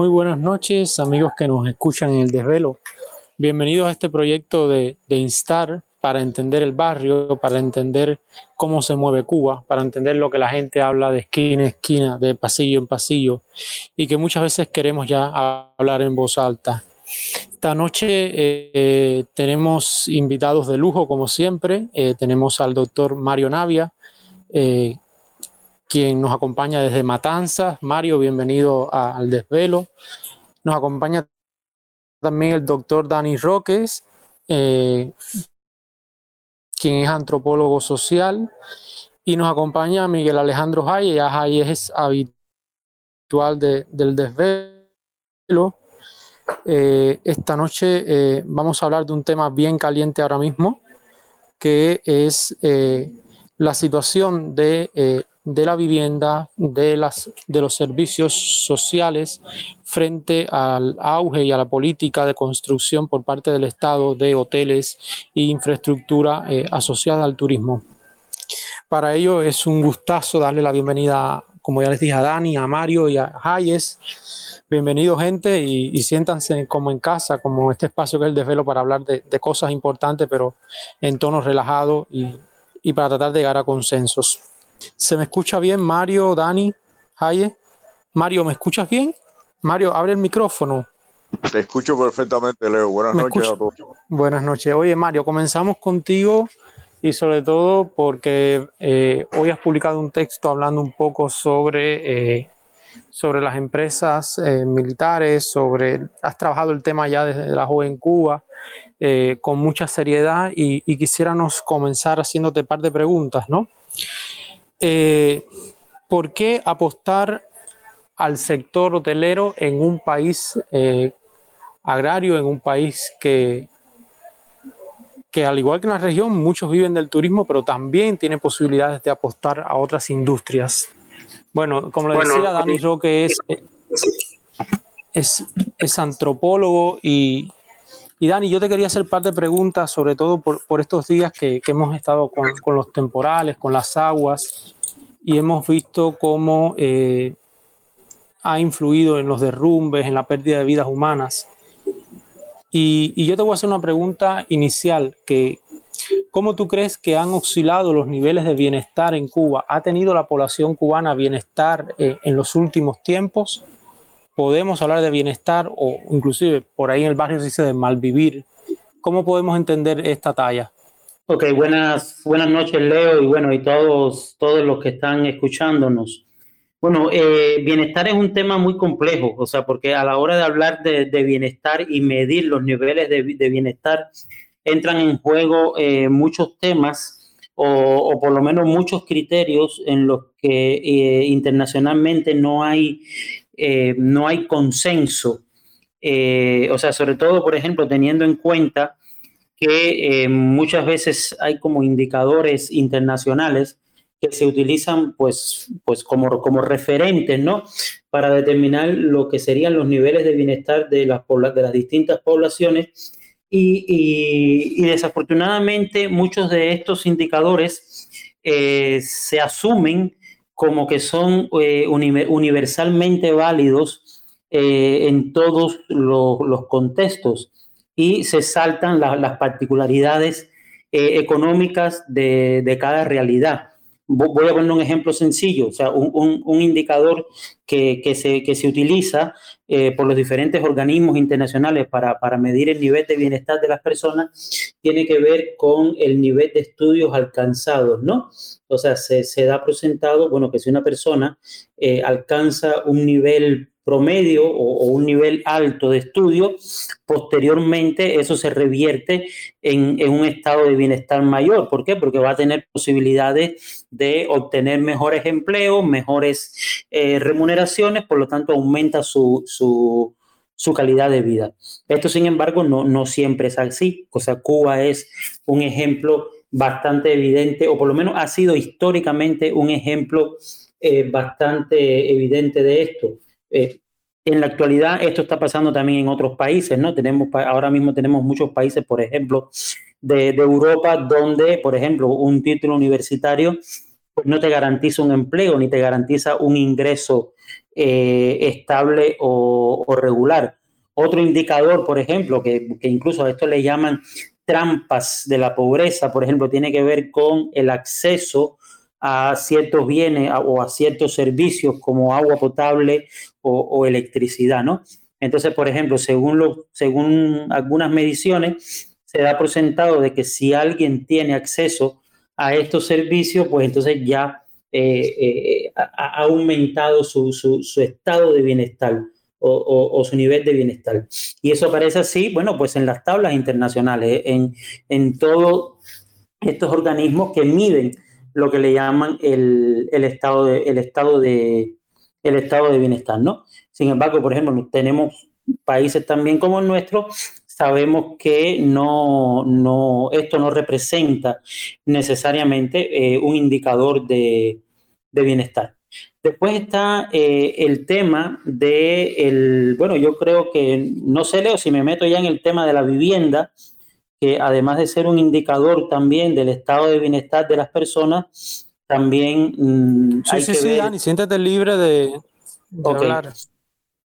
Muy buenas noches, amigos que nos escuchan en el desvelo. Bienvenidos a este proyecto de, Instar para entender el barrio, para entender cómo se mueve Cuba, para entender lo que la gente habla de esquina en esquina, de pasillo en pasillo, y que muchas veces queremos ya hablar en voz alta. Esta noche eh, tenemos invitados de lujo, como siempre. Eh, tenemos al doctor Mario Navia, eh, quien nos acompaña desde Matanzas. Mario, bienvenido al desvelo. Nos acompaña también el doctor Dani Roques, eh, quien es antropólogo social. Y nos acompaña Miguel Alejandro Jay, ya Jay es habitual de, del desvelo. Eh, esta noche eh, vamos a hablar de un tema bien caliente ahora mismo, que es la situación de de la vivienda, de, las, de los servicios sociales frente al auge y a la política de construcción por parte del Estado de hoteles e infraestructura eh, asociada al turismo. Para ello es un gustazo darle la bienvenida, como ya les dije, a Dani, a Mario y a Hayes. Bienvenido gente y, y, siéntanse como en casa, como este espacio que es el desvelo para hablar de, cosas importantes, pero en tono relajado y, y para tratar de llegar a consensos. ¿Se me escucha bien, Mario, Dani, Jaye? Mario, ¿me escuchas bien? Mario, abre el micrófono. Te escucho perfectamente, Leo. Buenas noches a todos. Buenas noches. Oye, Mario, comenzamos contigo y sobre todo porque eh, hoy has publicado un texto hablando un poco sobre, eh, sobre las empresas eh, militares, sobre, has trabajado el tema ya desde la joven Cuba con mucha seriedad y, y quisiéramos comenzar haciéndote un par de preguntas, ¿no? Eh, ¿por qué apostar al sector hotelero en un país eh, agrario, en un país que, que al igual que en la región, muchos viven del turismo, pero también tiene posibilidades de apostar a otras industrias? Bueno, como le bueno, decía, Dani Roque es, es, es antropólogo y, y Dani, yo te quería hacer parte de preguntas, sobre todo por, estos días que, hemos estado con, los temporales, con las aguas, y hemos visto cómo eh, ha influido en los derrumbes, en la pérdida de vidas humanas. Y, y, yo te voy a hacer una pregunta inicial, que ¿cómo tú crees que han oscilado los niveles de bienestar en Cuba? ¿Ha tenido la población cubana bienestar eh, en los últimos tiempos? Podemos hablar de bienestar o inclusive por ahí en el barrio se dice de malvivir. ¿Cómo podemos entender esta talla? Ok, buenas, buenas noches Leo y bueno, y todos, todos los que están escuchándonos. Bueno, eh, bienestar es un tema muy complejo, o sea, porque a la hora de hablar de, de bienestar y medir los niveles de, de bienestar, entran en juego eh, muchos temas o, o, por lo menos muchos criterios en los que eh, internacionalmente no hay eh, no hay consenso. Eh, o sea, sobre todo, por ejemplo, teniendo en cuenta que eh, muchas veces hay como indicadores internacionales que se utilizan pues, pues como, como referentes, ¿no? Para determinar lo que serían los niveles de bienestar de las, de las distintas poblaciones. Y, desafortunadamente muchos de estos indicadores se asumen como que son eh, universalmente válidos eh, en todos lo, los contextos y se saltan la, las particularidades eh, económicas de, cada realidad. Voy a poner un ejemplo sencillo, o sea, un, un, indicador que, que, se, que se utiliza eh, por los diferentes organismos internacionales para, para medir el nivel de bienestar de las personas tiene que ver con el nivel de estudios alcanzados, ¿no? O sea, se, se da presentado, bueno, que si una persona eh, alcanza un nivel promedio o, un nivel alto de estudio, posteriormente eso se revierte en, en, un estado de bienestar mayor. ¿Por qué? Porque va a tener posibilidades de obtener mejores empleos, mejores eh, remuneraciones, por lo tanto aumenta su, su, su, calidad de vida. Esto, sin embargo, no, no siempre es así. O sea, Cuba es un ejemplo bastante evidente, o por lo menos ha sido históricamente un ejemplo eh, bastante evidente de esto. Eh, en la actualidad esto está pasando también en otros países, ¿no? Tenemos, ahora mismo tenemos muchos países, por ejemplo, de, Europa, donde, por ejemplo, un título universitario pues no te garantiza un empleo ni te garantiza un ingreso eh, estable o, regular. Otro indicador, por ejemplo, que incluso a esto le llaman trampas de la pobreza, por ejemplo, tiene que ver con el acceso a ciertos bienes o a ciertos servicios como agua potable o, electricidad, ¿no? Entonces, por ejemplo, según, lo, según algunas mediciones, se da por sentado de que si alguien tiene acceso a estos servicios, pues entonces ya eh, eh, ha, aumentado su, su, estado de bienestar o, su nivel de bienestar. Y eso aparece así, bueno, pues en las tablas internacionales, en, en todos estos organismos que miden lo que le llaman el, el estado, de, el, estado de, el estado de bienestar, ¿no? Sin embargo, por ejemplo, tenemos países también como el nuestro, sabemos que no, no, esto no representa necesariamente eh, un indicador de, de, bienestar. Después está eh, el tema de, el, bueno, yo creo que, no sé, Leo, si me meto ya en el tema de la vivienda, que además de ser un indicador también del estado de bienestar de las personas, también mm, sí, sí, sí, Dani, siéntate libre de, hablar.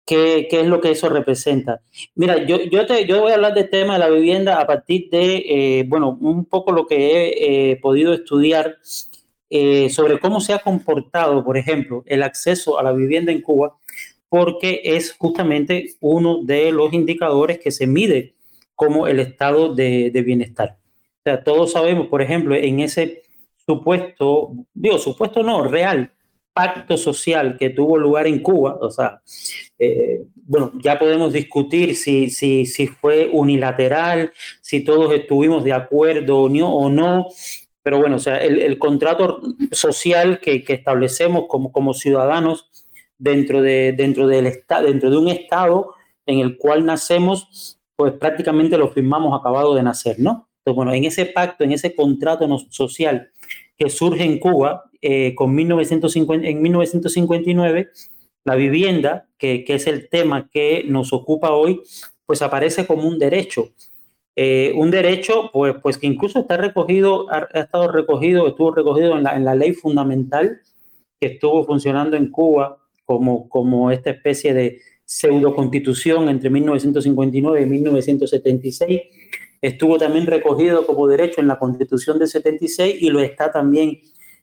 ¿Qué, ¿Qué, es lo que eso representa? Mira, yo, yo, te, yo voy a hablar del tema de la vivienda a partir de, eh, bueno, un poco lo que he eh, podido estudiar eh, sobre cómo se ha comportado, por ejemplo, el acceso a la vivienda en Cuba, porque es justamente uno de los indicadores que se mide como el estado de, bienestar. O sea, todos sabemos, por ejemplo, en ese supuesto, digo, supuesto no, real pacto social que tuvo lugar en Cuba, o sea, eh, bueno, ya podemos discutir si, si, si fue unilateral, si todos estuvimos de acuerdo o no, pero bueno, o sea, el, contrato social que, que, establecemos como, como ciudadanos dentro de, dentro, del dentro de un Estado en el cual nacemos, pues prácticamente lo firmamos acabado de nacer, ¿no? Entonces, bueno, en ese pacto, en ese contrato social que surge en Cuba eh, con 1950, en 1959, la vivienda, que, que, es el tema que nos ocupa hoy, pues aparece como un derecho. Eh, un derecho, pues, pues que incluso está recogido, ha, estado recogido, estuvo recogido en la, en la ley fundamental que estuvo funcionando en Cuba como, como esta especie de pseudo constitución entre 1959 y 1976. Estuvo también recogido como derecho en la constitución de 76 y lo está también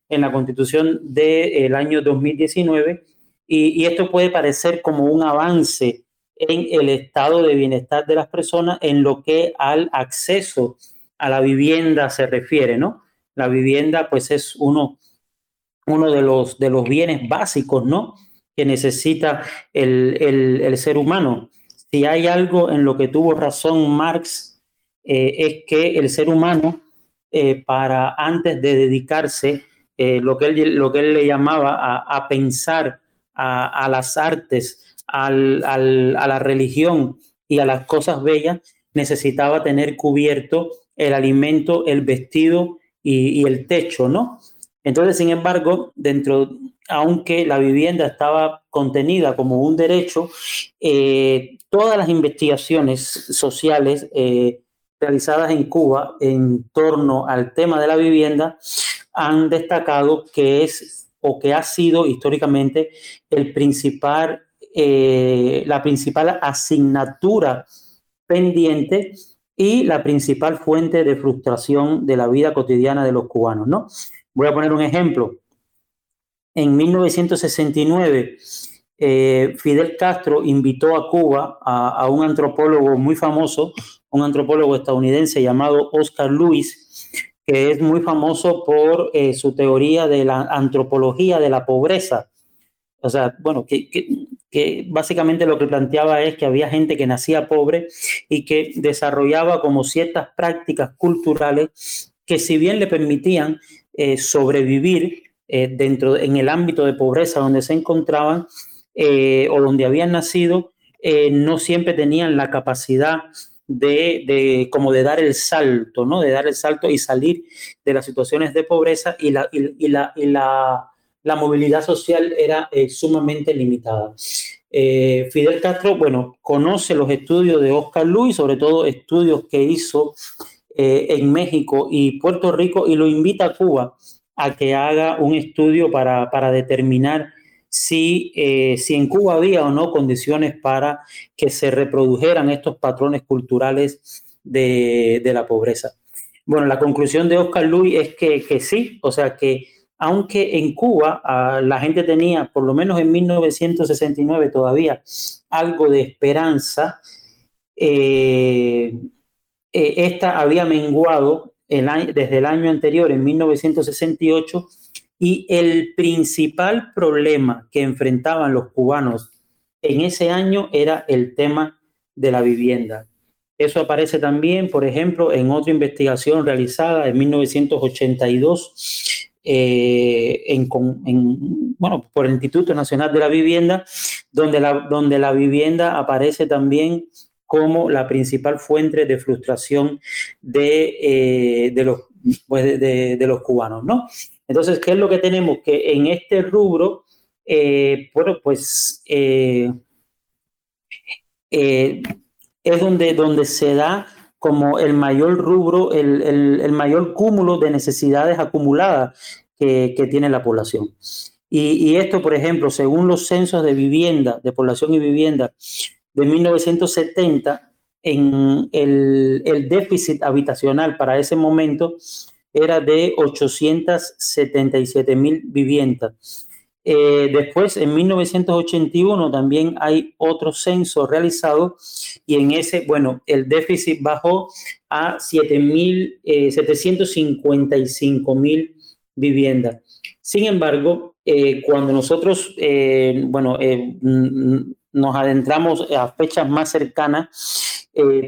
en la constitución del año 2019. Y, y, esto puede parecer como un avance en el estado de bienestar de las personas en lo que al acceso a la vivienda se refiere, ¿no? La vivienda pues es uno, uno de, los, de los bienes básicos, ¿no? que necesita el, ser humano. Si hay algo en lo que tuvo razón Marx, eh, es que el ser humano, eh, para antes de dedicarse, eh, lo, que él, lo que él le llamaba a, pensar a, las artes, a la religión y a las cosas bellas, necesitaba tener cubierto el alimento, el vestido y, el techo, ¿no? Entonces, sin embargo, dentro aunque la vivienda estaba contenida como un derecho, eh, todas las investigaciones sociales realizadas en Cuba en torno al tema de la vivienda han destacado que es o que ha sido históricamente el principal, eh, la principal asignatura pendiente y la principal fuente de frustración de la vida cotidiana de los cubanos. ¿no? Voy a poner un ejemplo en 1969, eh, Fidel Castro invitó a Cuba a, un antropólogo muy famoso, un antropólogo estadounidense llamado Oscar Lewis, que es muy famoso por eh, su teoría de la antropología de la pobreza. O sea, bueno, que, que, básicamente lo que planteaba es que había gente que nacía pobre y que desarrollaba como ciertas prácticas culturales que si bien le permitían eh, sobrevivir, eh, dentro en el ámbito de pobreza donde se encontraban o donde habían nacido, no siempre tenían la capacidad de, de, como de dar el salto, ¿no? De dar el salto y salir de las situaciones de pobreza y la, y, la, y la, la, movilidad social era sumamente limitada. Fidel Castro, bueno, conoce los estudios de Oscar Luis, sobre todo estudios que hizo en México y Puerto Rico, y lo invita a Cuba a que haga un estudio para, determinar si, eh, si en Cuba había o no condiciones para que se reprodujeran estos patrones culturales de, la pobreza. Bueno, la conclusión de Oscar Luis es que, que sí, o sea que aunque en Cuba ah, la gente tenía, por lo menos en 1969 todavía, algo de esperanza, eh, eh, esta había menguado desde el año anterior, en 1968, y el principal problema que enfrentaban los cubanos en ese año era el tema de la vivienda. Eso aparece también, por ejemplo, en otra investigación realizada en 1982 eh, en, bueno, por el Instituto Nacional de la Vivienda, donde la, donde la vivienda aparece también como la principal fuente de frustración de, eh, de los, pues de, los cubanos, ¿no? Entonces, ¿qué es lo que tenemos? Que en este rubro, eh, bueno, pues es donde, donde se da como el mayor rubro, el, el, mayor cúmulo de necesidades acumuladas que, que tiene la población. Y, y, esto, por ejemplo, según los censos de vivienda, de población y vivienda de 1970, en el, el déficit habitacional para ese momento era de 877 mil viviendas. Eh, después, en 1981, también hay otro censo realizado y en ese, bueno, el déficit bajó a 755 mil viviendas. Sin embargo, eh, cuando nosotros, eh, bueno, nos adentramos a fechas más cercanas,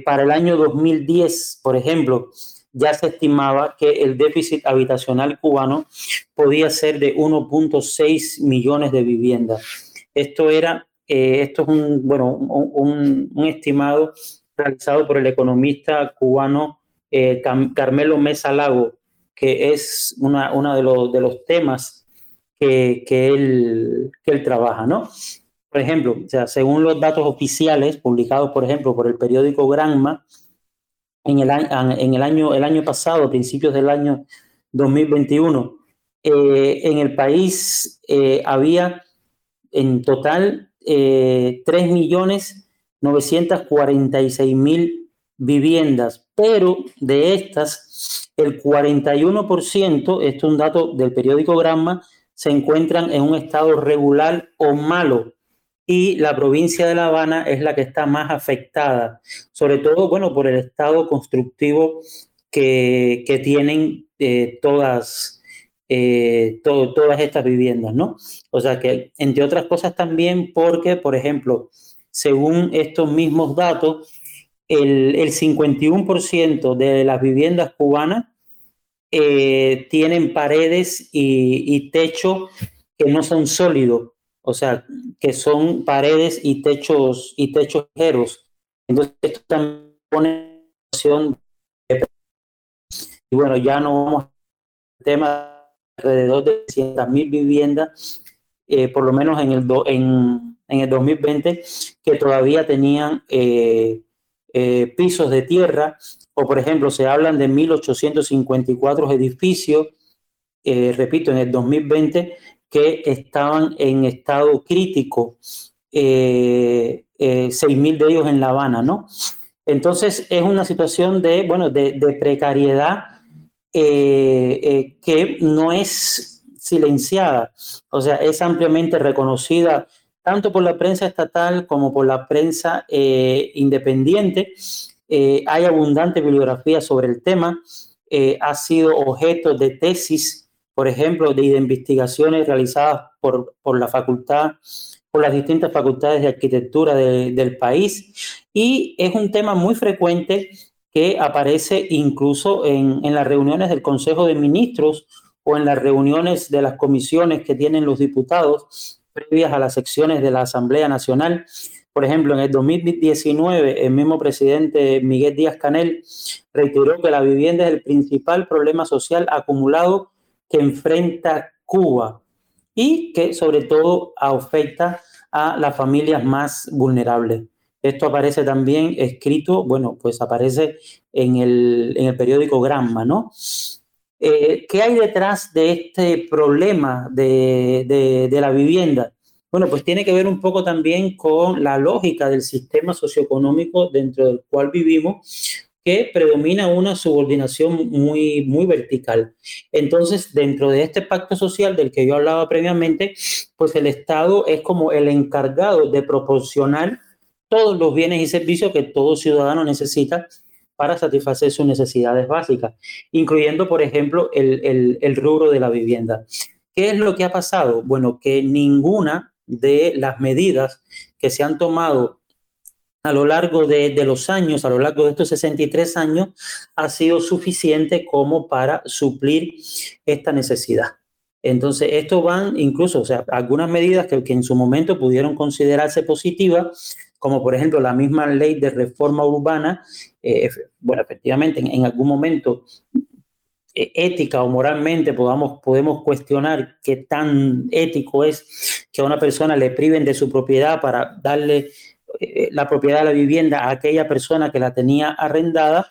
para el año 2010, por ejemplo, ya se estimaba que el déficit habitacional cubano podía ser de 1.6 millones de viviendas. Esto era, eh, esto es un, bueno, un, estimado realizado por el economista cubano eh, Carmelo Mesa Lago, que es una, uno de los, de los temas que, que, él, que él trabaja, ¿no? Por ejemplo, o sea, según los datos oficiales publicados, por ejemplo, por el periódico Granma, en el, en el, año, el año pasado, principios del año 2021, eh, en el país eh, había en total eh, 3.946.000 viviendas, pero de estas, el 41%, esto es un dato del periódico Granma, se encuentran en un estado regular o malo y la provincia de La Habana es la que está más afectada, sobre todo, bueno, por el estado constructivo que, que tienen eh, todas, eh, todas estas viviendas, ¿no? O sea que, entre otras cosas también porque, por ejemplo, según estos mismos datos, el, el 51% de las viviendas cubanas eh, tienen paredes y, y techo que no son sólidos, o sea, que son paredes y techos y techos ligeros. Entonces, esto también pone situación de... Y bueno, ya no vamos al tema alrededor de 100.000 viviendas, eh, por lo menos en el, en, en, el 2020, que todavía tenían eh, eh, pisos de tierra, o por ejemplo, se hablan de 1.854 edificios, repito, en el 2020 que estaban en estado crítico, eh, eh, 6.000 de ellos en La Habana, ¿no? Entonces es una situación de, bueno, de, precariedad eh, eh, que no es silenciada, o sea, es ampliamente reconocida tanto por la prensa estatal como por la prensa independiente. hay abundante bibliografía sobre el tema, ha sido objeto de tesis por ejemplo, de, investigaciones realizadas por, por, la facultad, por las distintas facultades de arquitectura del país. Y es un tema muy frecuente que aparece incluso en, en las reuniones del Consejo de Ministros o en las reuniones de las comisiones que tienen los diputados previas a las secciones de la Asamblea Nacional. Por ejemplo, en el 2019, el mismo presidente Miguel Díaz Canel reiteró que la vivienda es el principal problema social acumulado que enfrenta Cuba y que sobre todo afecta a las familias más vulnerables. Esto aparece también escrito, bueno, pues aparece en el, en el periódico Granma, ¿no? Eh, ¿Qué hay detrás de este problema de, de, de, la vivienda? Bueno, pues tiene que ver un poco también con la lógica del sistema socioeconómico dentro del cual vivimos, que predomina una subordinación muy, muy vertical. Entonces, dentro de este pacto social del que yo hablaba previamente, pues el Estado es como el encargado de proporcionar todos los bienes y servicios que todo ciudadano necesita para satisfacer sus necesidades básicas, incluyendo, por ejemplo, el, el, rubro de la vivienda. ¿Qué es lo que ha pasado? Bueno, que ninguna de las medidas que se han tomado a lo largo de, los años, a lo largo de estos 63 años, ha sido suficiente como para suplir esta necesidad. Entonces, esto van incluso, o sea, algunas medidas que, que en su momento pudieron considerarse positivas, como por ejemplo la misma ley de reforma urbana, eh, bueno, efectivamente, en, algún momento eh, ética o moralmente podamos, podemos cuestionar qué tan ético es que a una persona le priven de su propiedad para darle eh, la propiedad de la vivienda a aquella persona que la tenía arrendada,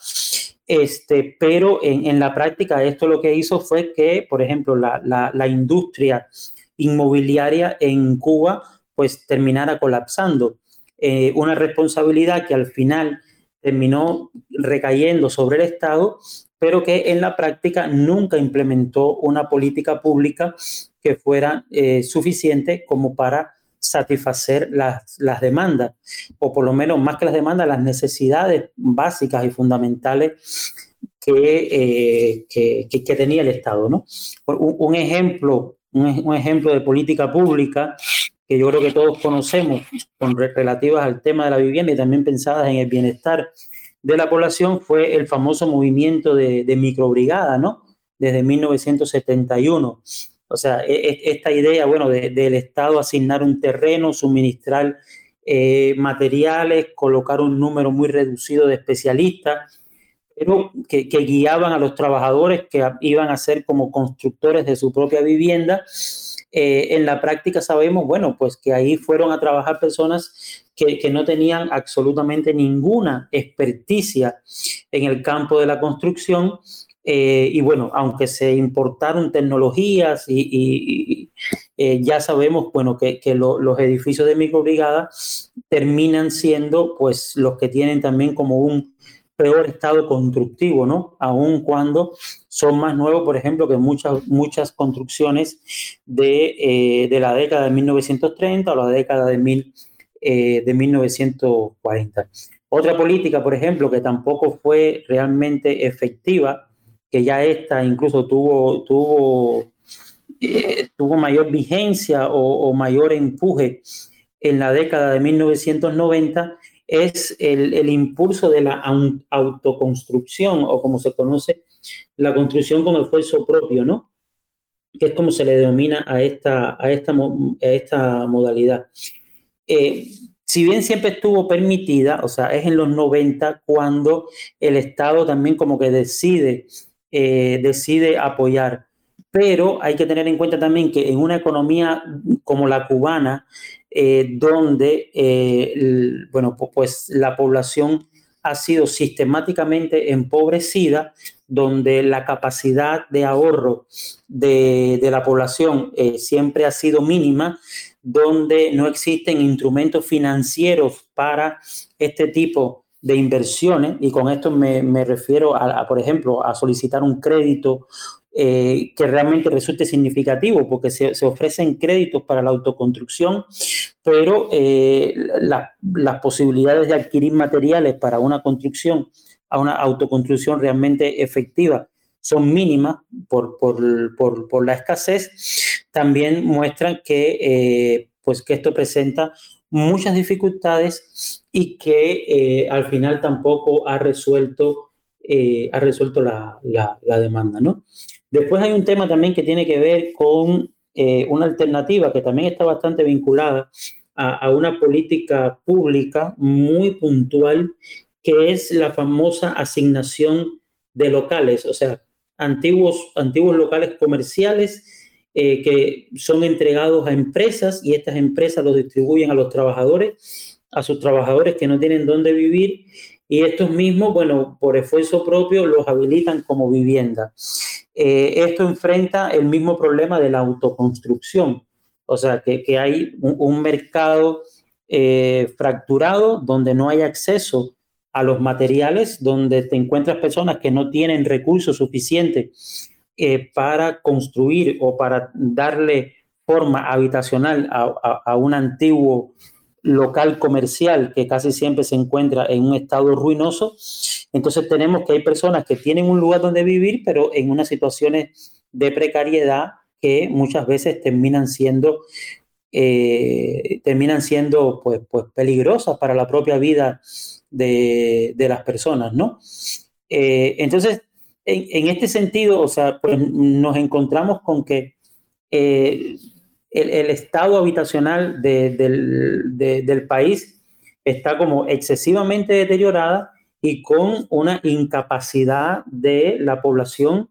este, pero en, la práctica esto lo que hizo fue que, por ejemplo, la, industria inmobiliaria en Cuba pues terminara colapsando. Eh, una responsabilidad que al final terminó recayendo sobre el Estado, pero que en la práctica nunca implementó una política pública que fuera eh, suficiente como para satisfacer las, las, demandas, o por lo menos más que las demandas, las necesidades básicas y fundamentales que, eh, que, tenía el Estado. ¿no? Un, ejemplo, un, ejemplo de política pública que yo creo que todos conocemos, con relativas al tema de la vivienda y también pensadas en el bienestar de la población, fue el famoso movimiento de, de microbrigada, ¿no? Desde 1971 o sea, e, e, esta idea, bueno, del Estado asignar un terreno, suministrar eh, materiales, colocar un número muy reducido de especialistas, pero que, guiaban a los trabajadores que iban a ser como constructores de su propia vivienda. Eh, en la práctica sabemos, bueno, pues que ahí fueron a trabajar personas que, no tenían absolutamente ninguna experticia en el campo de la construcción eh, y bueno, aunque se importaron tecnologías y, eh, ya sabemos, bueno, que, los edificios de microbrigada terminan siendo, pues, los que tienen también como un peor estado constructivo, ¿no? Aun cuando son más nuevos, por ejemplo, que muchas, muchas construcciones de, eh, de la década de 1930 o la década de, mil, de 1940. Otra política, por ejemplo, que tampoco fue realmente efectiva, que ya esta incluso tuvo, tuvo, eh, tuvo mayor vigencia o, mayor empuje en la década de 1990, es el, el, impulso de la autoconstrucción o como se conoce, la construcción como esfuerzo propio, ¿no? Que es como se le denomina a esta, a esta, a esta modalidad. Eh, si bien siempre estuvo permitida, o sea, es en los 90 cuando el Estado también como que decide eh, decide apoyar. Pero hay que tener en cuenta también que en una economía como la cubana, eh, donde eh, bueno, pues la población ha sido sistemáticamente empobrecida, donde la capacidad de ahorro de, de la población siempre ha sido mínima, donde no existen instrumentos financieros para este tipo de inversiones, y con esto me, refiero a, por ejemplo, a solicitar un crédito eh, que realmente resulte significativo, porque se, ofrecen créditos para la autoconstrucción, pero eh, las posibilidades de adquirir materiales para una construcción, a una autoconstrucción realmente efectiva, son mínimas por, por, la escasez, también muestran que, eh, pues que esto presenta muchas dificultades y que eh, al final tampoco ha resuelto, eh, ha resuelto la, la, demanda. ¿no? Después hay un tema también que tiene que ver con eh, una alternativa que también está bastante vinculada a, a, una política pública muy puntual, que es la famosa asignación de locales, o sea, antiguos, antiguos locales comerciales eh, que son entregados a empresas y estas empresas los distribuyen a los trabajadores, a sus trabajadores que no tienen dónde vivir y estos mismos, bueno, por esfuerzo propio los habilitan como vivienda. Eh, esto enfrenta el mismo problema de la autoconstrucción. O sea, que, que hay un, mercado eh, fracturado donde no hay acceso a los materiales, donde te encuentras personas que no tienen recursos suficientes eh, para construir o para darle forma habitacional a, un antiguo local comercial que casi siempre se encuentra en un estado ruinoso. Entonces tenemos que hay personas que tienen un lugar donde vivir, pero en unas situaciones de precariedad que muchas veces terminan siendo eh, terminan siendo pues, pues peligrosas para la propia vida de, las personas, ¿no? Eh, entonces, en, este sentido, o sea, pues nos encontramos con que eh, el, estado habitacional del, país está como excesivamente deteriorada y con una incapacidad de la población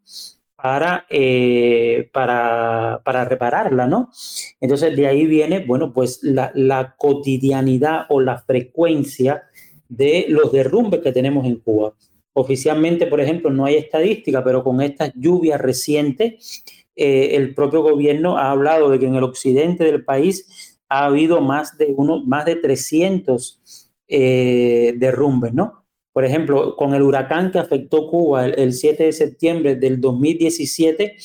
para, eh, para, para, repararla, ¿no? Entonces de ahí viene, bueno, pues la, la, cotidianidad o la frecuencia de los derrumbes que tenemos en Cuba. Oficialmente, por ejemplo, no hay estadística, pero con estas lluvias recientes eh, el propio gobierno ha hablado de que en el occidente del país ha habido más de, uno, más de 300 eh, derrumbes, ¿no? Por ejemplo, con el huracán que afectó Cuba el, 7 de septiembre del 2017,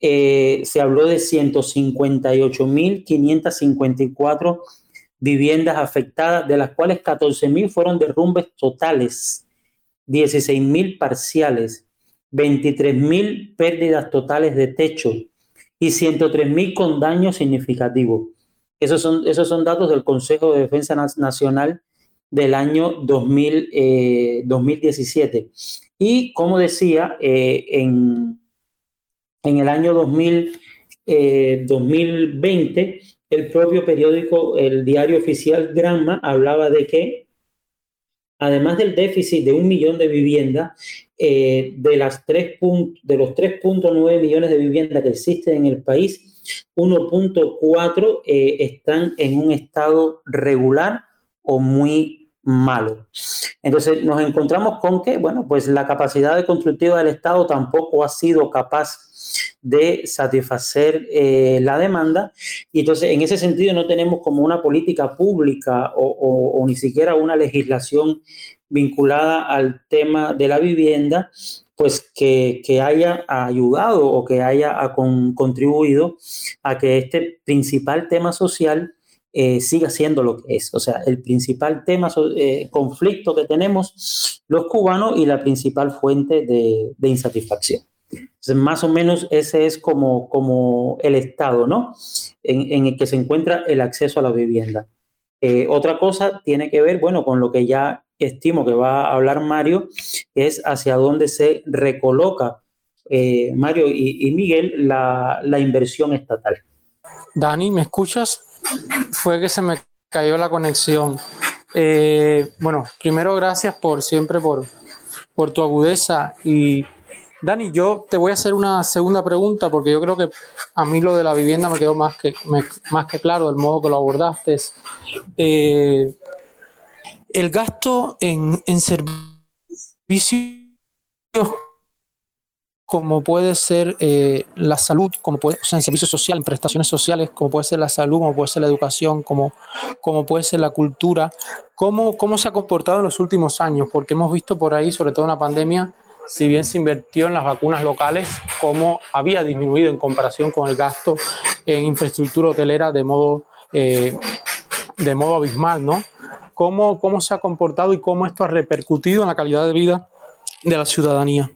eh, se habló de 158.554 viviendas afectadas, de las cuales 14.000 fueron derrumbes totales, 16.000 parciales 23.000 pérdidas totales de techo y 103.000 con daño significativo. Esos son, esos son datos del Consejo de Defensa Nacional del año 2000, 2017. Eh, y como decía, eh, en, en, el año 2000, 2020, eh, el propio periódico, el diario oficial Granma, hablaba de que además del déficit de un millón de viviendas, eh, de, las de los 3.9 millones de viviendas que existen en el país, 1.4 eh, están en un estado regular o muy malo. Entonces nos encontramos con que, bueno, pues la capacidad de constructiva del Estado tampoco ha sido capaz de satisfacer eh, la demanda y entonces en ese sentido no tenemos como una política pública o, ni siquiera una legislación vinculada al tema de la vivienda, pues que, haya ayudado o que haya contribuido a que este principal tema social eh, siga siendo lo que es. O sea, el principal tema, eh, conflicto que tenemos los cubanos y la principal fuente de, de insatisfacción. Entonces, más o menos ese es como, como el estado, ¿no? En, el que se encuentra el acceso a la vivienda. Eh, otra cosa tiene que ver, bueno, con lo que ya estimo que va a hablar Mario, es hacia dónde se recoloca, eh, Mario y, Miguel, la, la inversión estatal. Dani, ¿me escuchas? Fue que se me cayó la conexión. Eh, bueno, primero gracias por siempre por, por tu agudeza y Dani, yo te voy a hacer una segunda pregunta porque yo creo que a mí lo de la vivienda me quedó más que, más que claro del modo que lo abordaste. Eh, el gasto en, servicios como puede ser eh, la salud, como puede, o sea, en servicios sociales, en prestaciones sociales, como puede ser la salud, como puede ser la educación, como, como puede ser la cultura, ¿cómo, cómo se ha comportado en los últimos años, porque hemos visto por ahí, sobre todo en la pandemia, si bien se invirtió en las vacunas locales, cómo había disminuido en comparación con el gasto en infraestructura hotelera de modo, eh, de modo abismal, ¿no? ¿Cómo, ¿Cómo se ha comportado y cómo esto ha repercutido en la calidad de vida de la ciudadanía?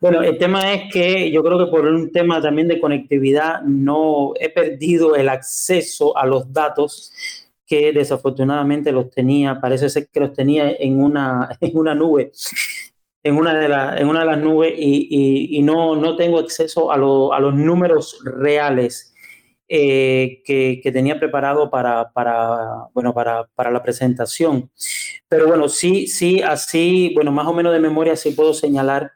Bueno, el tema es que yo creo que por un tema también de conectividad no he perdido el acceso a los datos que desafortunadamente los tenía, parece ser que los tenía en una, en una nube en una de, en una de las nubes y, no, no tengo acceso a, a los números reales eh, que, tenía preparado para, para, bueno, para, para, la presentación. Pero bueno, sí, sí, así, bueno, más o menos de memoria sí puedo señalar,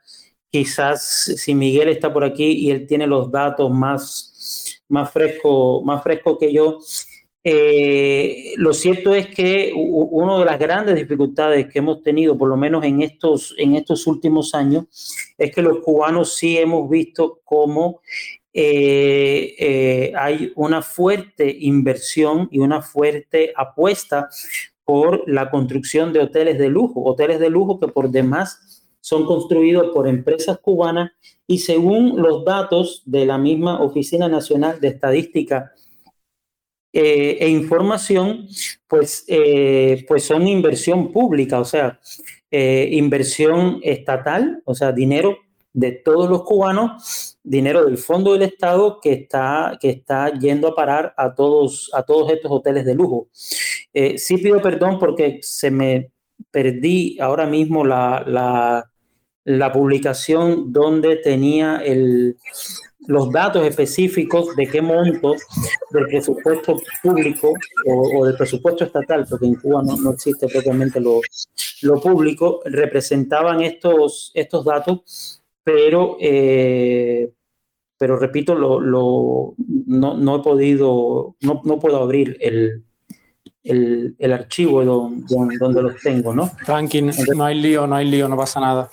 quizás si Miguel está por aquí y él tiene los datos más, más frescos más fresco que yo, eh, lo cierto es que una de las grandes dificultades que hemos tenido, por lo menos en estos, en estos últimos años, es que los cubanos sí hemos visto cómo eh, eh, hay una fuerte inversión y una fuerte apuesta por la construcción de hoteles de lujo, hoteles de lujo que por demás son construidos por empresas cubanas y según los datos de la misma Oficina Nacional de Estadística eh, e Información, pues, pues son inversión pública, o sea, inversión estatal, o sea, dinero de todos los cubanos, dinero del fondo del Estado que está, que está yendo a parar a todos, a todos estos hoteles de lujo. Eh, sí pido perdón porque se me perdí ahora mismo la, la, la publicación donde tenía el, los datos específicos de qué monto del presupuesto público o, del presupuesto estatal, porque en Cuba no, no existe propiamente lo, lo, público, representaban estos, estos datos pero, eh, pero repito, lo, lo, no, no, he podido, no, no puedo abrir el, el, el archivo donde, donde, los tengo, ¿no? No hay lío, no hay lío, no pasa nada.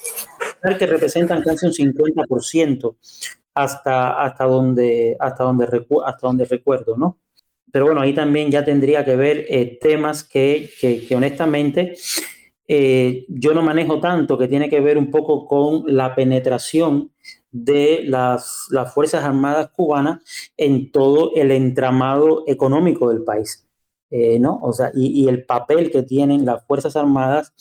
Que representan casi un 50% hasta, hasta, donde, hasta, donde hasta donde recuerdo, ¿no? Pero bueno, ahí también ya tendría que ver eh, temas que, que, que honestamente eh, yo no manejo tanto, que tiene que ver un poco con la penetración de las, las Fuerzas Armadas cubanas en todo el entramado económico del país. Eh, ¿no? O sea, y, el papel que tienen las Fuerzas Armadas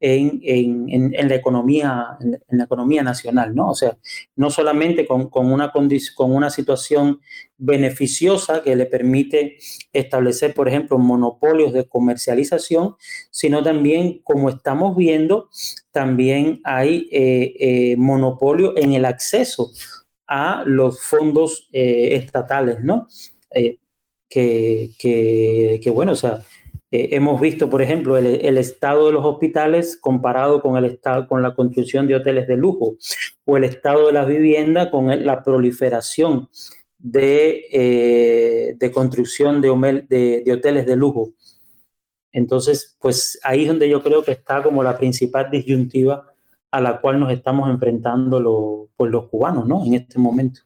en, en, en, la, economía, en, la economía nacional, ¿no? O sea, no solamente con, con, una, con una situación beneficiosa que le permite establecer, por ejemplo, monopolios de comercialización, sino también, como estamos viendo, también hay eh, eh, monopolio en el acceso a los fondos eh, estatales, ¿no? Que, que, que, bueno, o sea, eh, hemos visto, por ejemplo, el, el, estado de los hospitales comparado con, el estado, con la construcción de hoteles de lujo o el estado de las viviendas con la proliferación de, eh, de construcción de, de, de, hoteles de lujo. Entonces, pues ahí es donde yo creo que está como la principal disyuntiva a la cual nos estamos enfrentando lo, pues los cubanos, ¿no? En este momento.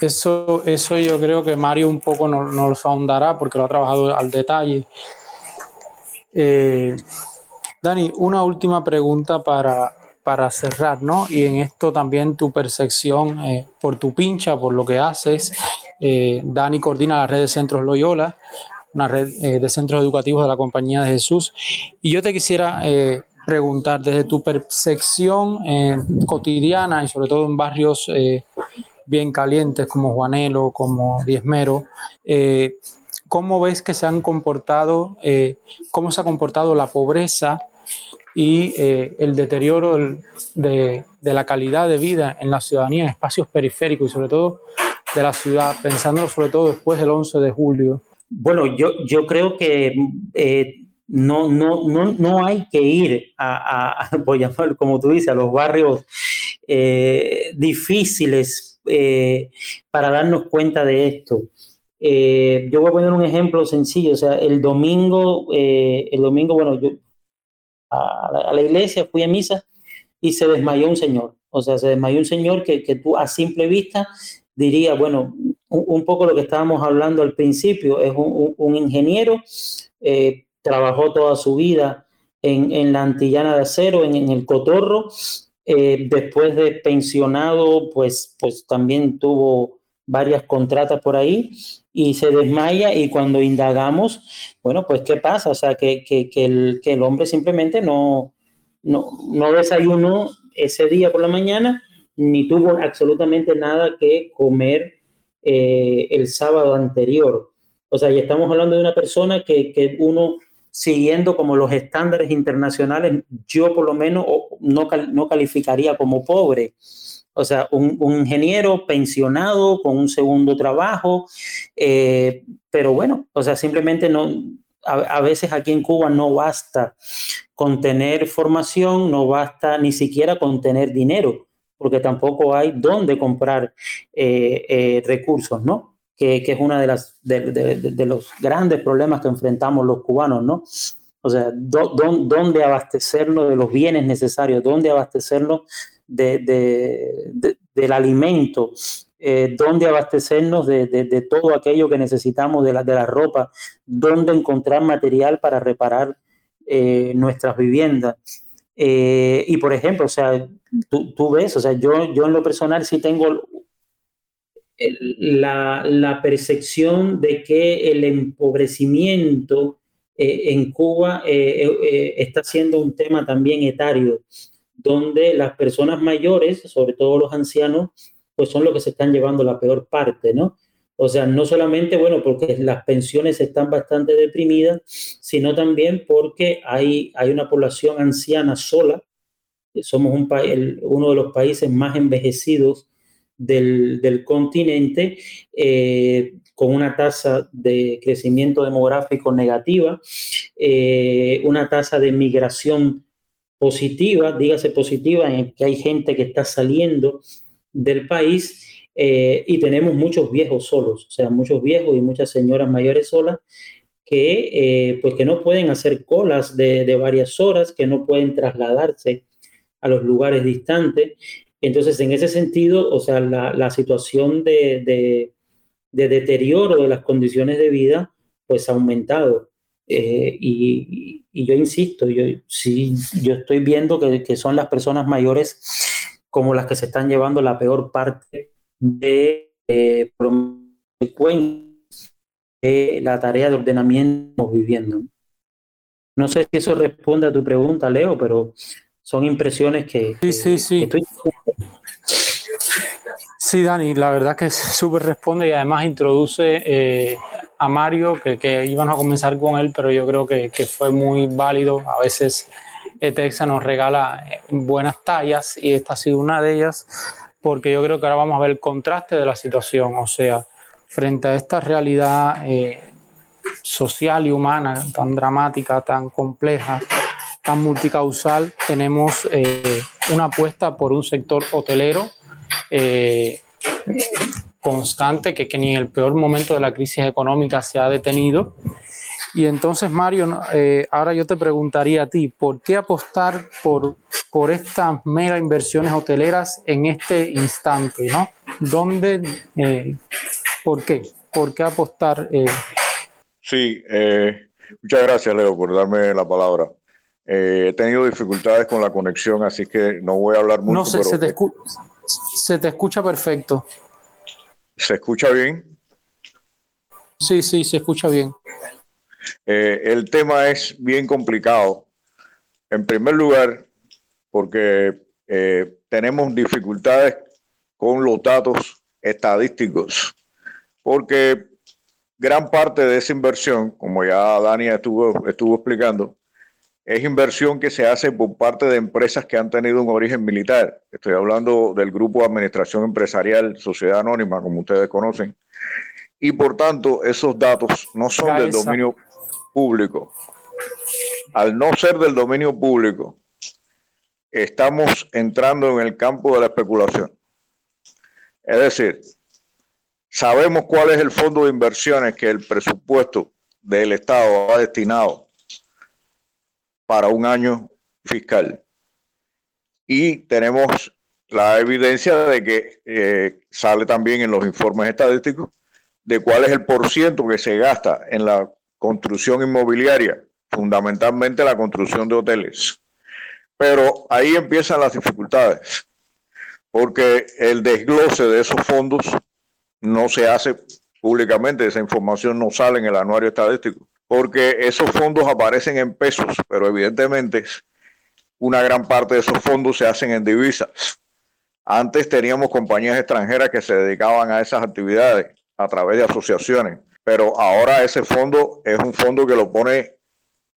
Eso, eso yo creo que Mario un poco nos, nos ahondará porque lo ha trabajado al detalle. Eh, Dani, una última pregunta para, para cerrar, ¿no? Y en esto también tu percepción eh, por tu pincha, por lo que haces. Eh, Dani coordina la red de centros Loyola, una red de centros educativos de la Compañía de Jesús. Y yo te quisiera preguntar, desde tu percepción cotidiana y sobre todo en barrios bien calientes como Juanelo, como Diezmero, ¿cómo ves que se han comportado, eh, cómo se ha comportado la pobreza y eh, el deterioro de, la calidad de vida en la ciudadanía, en espacios periféricos y sobre todo de la ciudad, pensándolo sobre todo después del 11 de julio? Bueno, yo, yo creo que eh, no, no, no, no hay que ir a, a, a como tú dices, a los barrios eh, difíciles eh, para darnos cuenta de esto. Eh, yo voy a poner un ejemplo sencillo, o sea, el domingo, eh, el domingo, bueno, yo a la, iglesia fui a misa y se desmayó un señor, o sea, se desmayó un señor que, que tú a simple vista diría, bueno, un, un, poco lo que estábamos hablando al principio, es un, ingeniero, trabajó toda su vida en, en, la antillana de acero, en el cotorro, eh, después de pensionado, pues, pues también tuvo varias contratas por ahí y se desmaya y cuando indagamos, bueno, pues ¿qué pasa? O sea, que, que, el, que el, hombre simplemente no, no, no, desayunó ese día por la mañana ni tuvo absolutamente nada que comer eh, el sábado anterior. O sea, y estamos hablando de una persona que, que uno siguiendo como los estándares internacionales, yo por lo menos no, no calificaría como pobre o sea, un, un ingeniero pensionado con un segundo trabajo, eh, pero bueno, o sea, simplemente no, a, veces aquí en Cuba no basta con tener formación, no basta ni siquiera con tener dinero, porque tampoco hay dónde comprar eh, eh, recursos, ¿no? Que, que, es uno de, de, de, de, los grandes problemas que enfrentamos los cubanos, ¿no? O sea, dónde abastecernos de los bienes necesarios, dónde abastecernos de, de, de, del alimento eh, dónde abastecernos de, todo aquello que necesitamos, de la, de la ropa, dónde encontrar material para reparar eh, nuestras viviendas. Eh, y por ejemplo, o sea, tú, ves, o sea, yo, yo en lo personal sí tengo la, percepción de que el empobrecimiento en Cuba está siendo un tema también etario, donde las personas mayores, sobre todo los ancianos, pues son los que se están llevando la peor parte, ¿no? O sea, no solamente, bueno, porque las pensiones están bastante deprimidas, sino también porque hay, hay una población anciana sola. Somos un uno de los países más envejecidos del, continente, eh, con una tasa de crecimiento demográfico negativa, eh, una tasa de migración positiva, dígase positiva, en que hay gente que está saliendo del país eh, y tenemos muchos viejos solos, o sea, muchos viejos y muchas señoras mayores solas que, pues que no pueden hacer colas de, varias horas, que no pueden trasladarse a los lugares distantes. Entonces, en ese sentido, o sea, la, situación de, deterioro de las condiciones de vida, pues ha aumentado. Eh, y, yo insisto, yo sí, yo estoy viendo que, que son las personas mayores como las que se están llevando la peor parte de, eh, de la tarea de ordenamiento viviendo. No sé si eso responde a tu pregunta, Leo, pero son impresiones que... Sí, sí, sí. Sí, Dani, la verdad que súper responde y además introduce eh, a Mario, que, que iban a comenzar con él, pero yo creo que, que fue muy válido. A veces ETEXA nos regala eh, buenas tallas y esta ha sido una de ellas, porque yo creo que ahora vamos a ver el contraste de la situación, o sea, frente a esta realidad eh, social y humana tan dramática, tan compleja, tan multicausal, tenemos eh, una apuesta por un sector hotelero constante que, ni en el peor momento de la crisis económica se ha detenido y entonces, Mario, eh, ahora yo te preguntaría a ti, ¿por qué apostar por, por estas mega inversiones hoteleras en este instante? ¿no? ¿Dónde, eh, por qué? ¿Por qué apostar? Eh? Sí, muchas gracias, Leo, por darme la palabra. He tenido dificultades con la conexión, así que no voy a hablar mucho. No, se, se, te, se te escucha perfecto. ¿Se escucha bien? Sí, sí, se escucha bien. Eh, el tema es bien complicado. En primer lugar, porque eh, tenemos dificultades con los datos estadísticos, porque gran parte de esa inversión, como ya Dani estuvo, estuvo explicando, es inversión que se hace por parte de empresas que han tenido un origen militar. Estoy hablando del grupo de administración empresarial, sociedad anónima, como ustedes conocen. Y por tanto, esos datos no son del dominio público, al no ser del dominio público, estamos entrando en el campo de la especulación. Es decir, sabemos cuál es el fondo de inversiones que el presupuesto del Estado ha destinado para un año fiscal. Y tenemos la evidencia de que eh, sale también en los informes estadísticos de cuál es el porciento que se gasta en la construcción inmobiliaria, fundamentalmente la construcción de hoteles. Pero ahí empiezan las dificultades, porque el desglose de esos fondos no se hace públicamente, esa información no sale en el anuario estadístico, porque esos fondos aparecen en pesos, pero evidentemente una gran parte de esos fondos se hacen en divisas. Antes teníamos compañías extranjeras que se dedicaban a esas actividades a través de asociaciones pero ahora ese fondo es un fondo que lo pone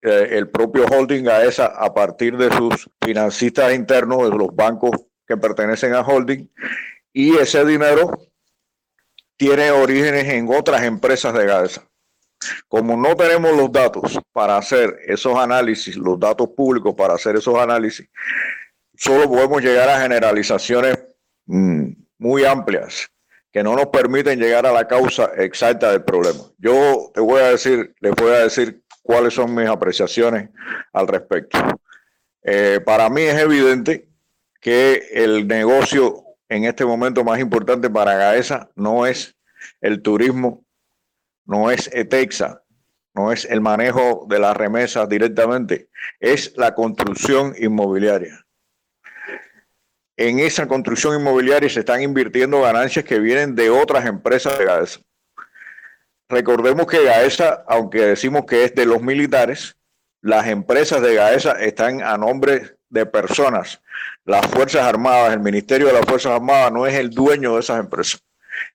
eh, el propio holding a esa a partir de sus financistas internos, de los bancos que pertenecen a holding, y ese dinero tiene orígenes en otras empresas de gas. Como no tenemos los datos para hacer esos análisis, los datos públicos para hacer esos análisis, solo podemos llegar a generalizaciones mm, muy amplias que no nos permiten llegar a la causa exacta del problema. Yo te voy a decir, les voy a decir cuáles son mis apreciaciones al respecto. Eh, para mí es evidente que el negocio en este momento más importante para Gaesa no es el turismo, no es ETEXA, no es el manejo de las remesas directamente, es la construcción inmobiliaria. En esa construcción inmobiliaria se están invirtiendo ganancias que vienen de otras empresas de Gaesa. Recordemos que Gaesa, aunque decimos que es de los militares, las empresas de Gaesa están a nombre de personas. Las Fuerzas Armadas, el Ministerio de las Fuerzas Armadas no es el dueño de esas empresas.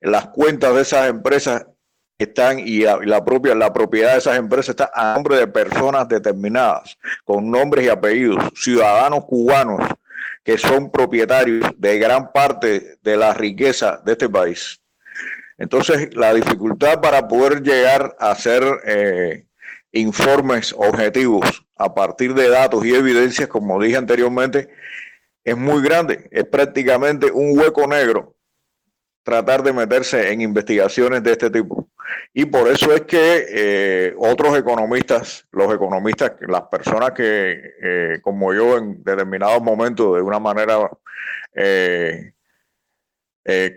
Las cuentas de esas empresas están y la, propia la propiedad de esas empresas está a nombre de personas determinadas, con nombres y apellidos, ciudadanos cubanos que son propietarios de gran parte de la riqueza de este país. Entonces, la dificultad para poder llegar a hacer eh, informes objetivos a partir de datos y evidencias, como dije anteriormente, es muy grande. Es prácticamente un hueco negro tratar de meterse en investigaciones de este tipo. Y por eso es que eh, otros economistas, los economistas, las personas que, eh, como yo, en determinados momentos, de una manera eh,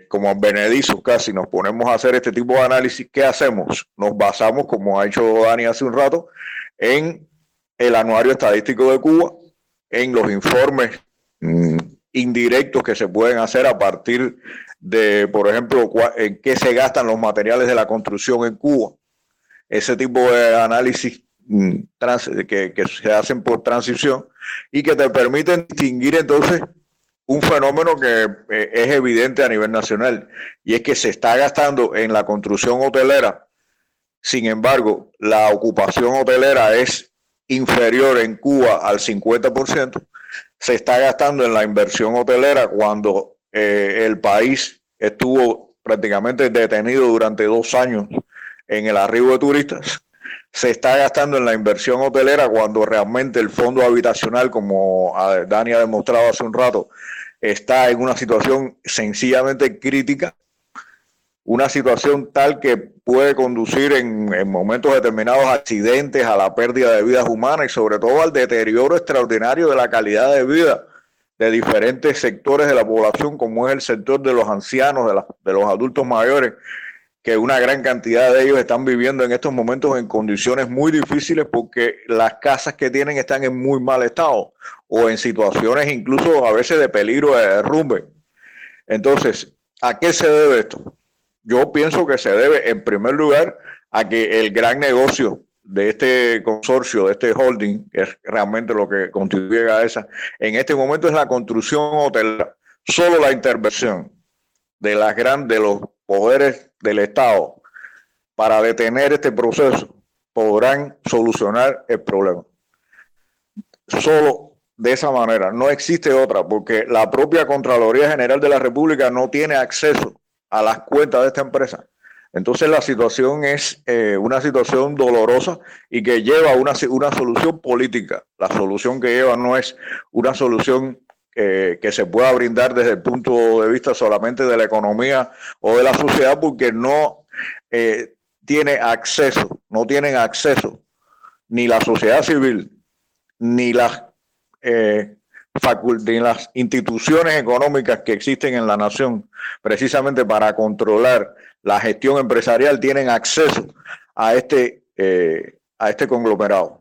como Benedizos casi, nos ponemos a hacer este tipo de análisis, ¿qué hacemos? Nos basamos, como ha hecho Dani hace un rato, en el anuario estadístico de Cuba, en los informes mm, indirectos que se pueden hacer a partir de, por ejemplo, en qué se gastan los materiales de la construcción en Cuba. Ese tipo de análisis mm, que, se hacen por transición y que te permiten distinguir entonces un fenómeno que eh, es evidente a nivel nacional y es que se está gastando en la construcción hotelera. Sin embargo, la ocupación hotelera es inferior en Cuba al 50%, se está gastando en la inversión hotelera cuando eh, el país estuvo prácticamente detenido durante dos años en el arribo de turistas. Se está gastando en la inversión hotelera cuando realmente el fondo habitacional, como Dani ha demostrado hace un rato, está en una situación sencillamente crítica una situación tal que puede conducir en, momentos determinados a accidentes, a la pérdida de vidas humanas y sobre todo al deterioro extraordinario de la calidad de vida de diferentes sectores de la población, como es el sector de los ancianos, de, los adultos mayores, que una gran cantidad de ellos están viviendo en estos momentos en condiciones muy difíciles porque las casas que tienen están en muy mal estado o en situaciones incluso a veces de peligro de derrumbe. Entonces, ¿a qué se debe esto? Yo pienso que se debe, en primer lugar, a que el gran negocio de este consorcio, de este holding, que es realmente lo que contribuye a esa, en este momento es la construcción hotelera. Solo la intervención de las grandes, de los poderes del Estado para detener este proceso podrán solucionar el problema. Solo de esa manera, no existe otra, porque la propia Contraloría General de la República no tiene acceso a las cuentas de esta empresa. Entonces la situación es eh, una situación dolorosa y que lleva una, una solución política. La solución que lleva no es una solución eh, que se pueda brindar desde el punto de vista solamente de la economía o de la sociedad porque no eh, tiene acceso, no tienen acceso ni la sociedad civil ni las las instituciones económicas que existen en la nación, precisamente para controlar la gestión empresarial, tienen acceso a este, eh, a este conglomerado.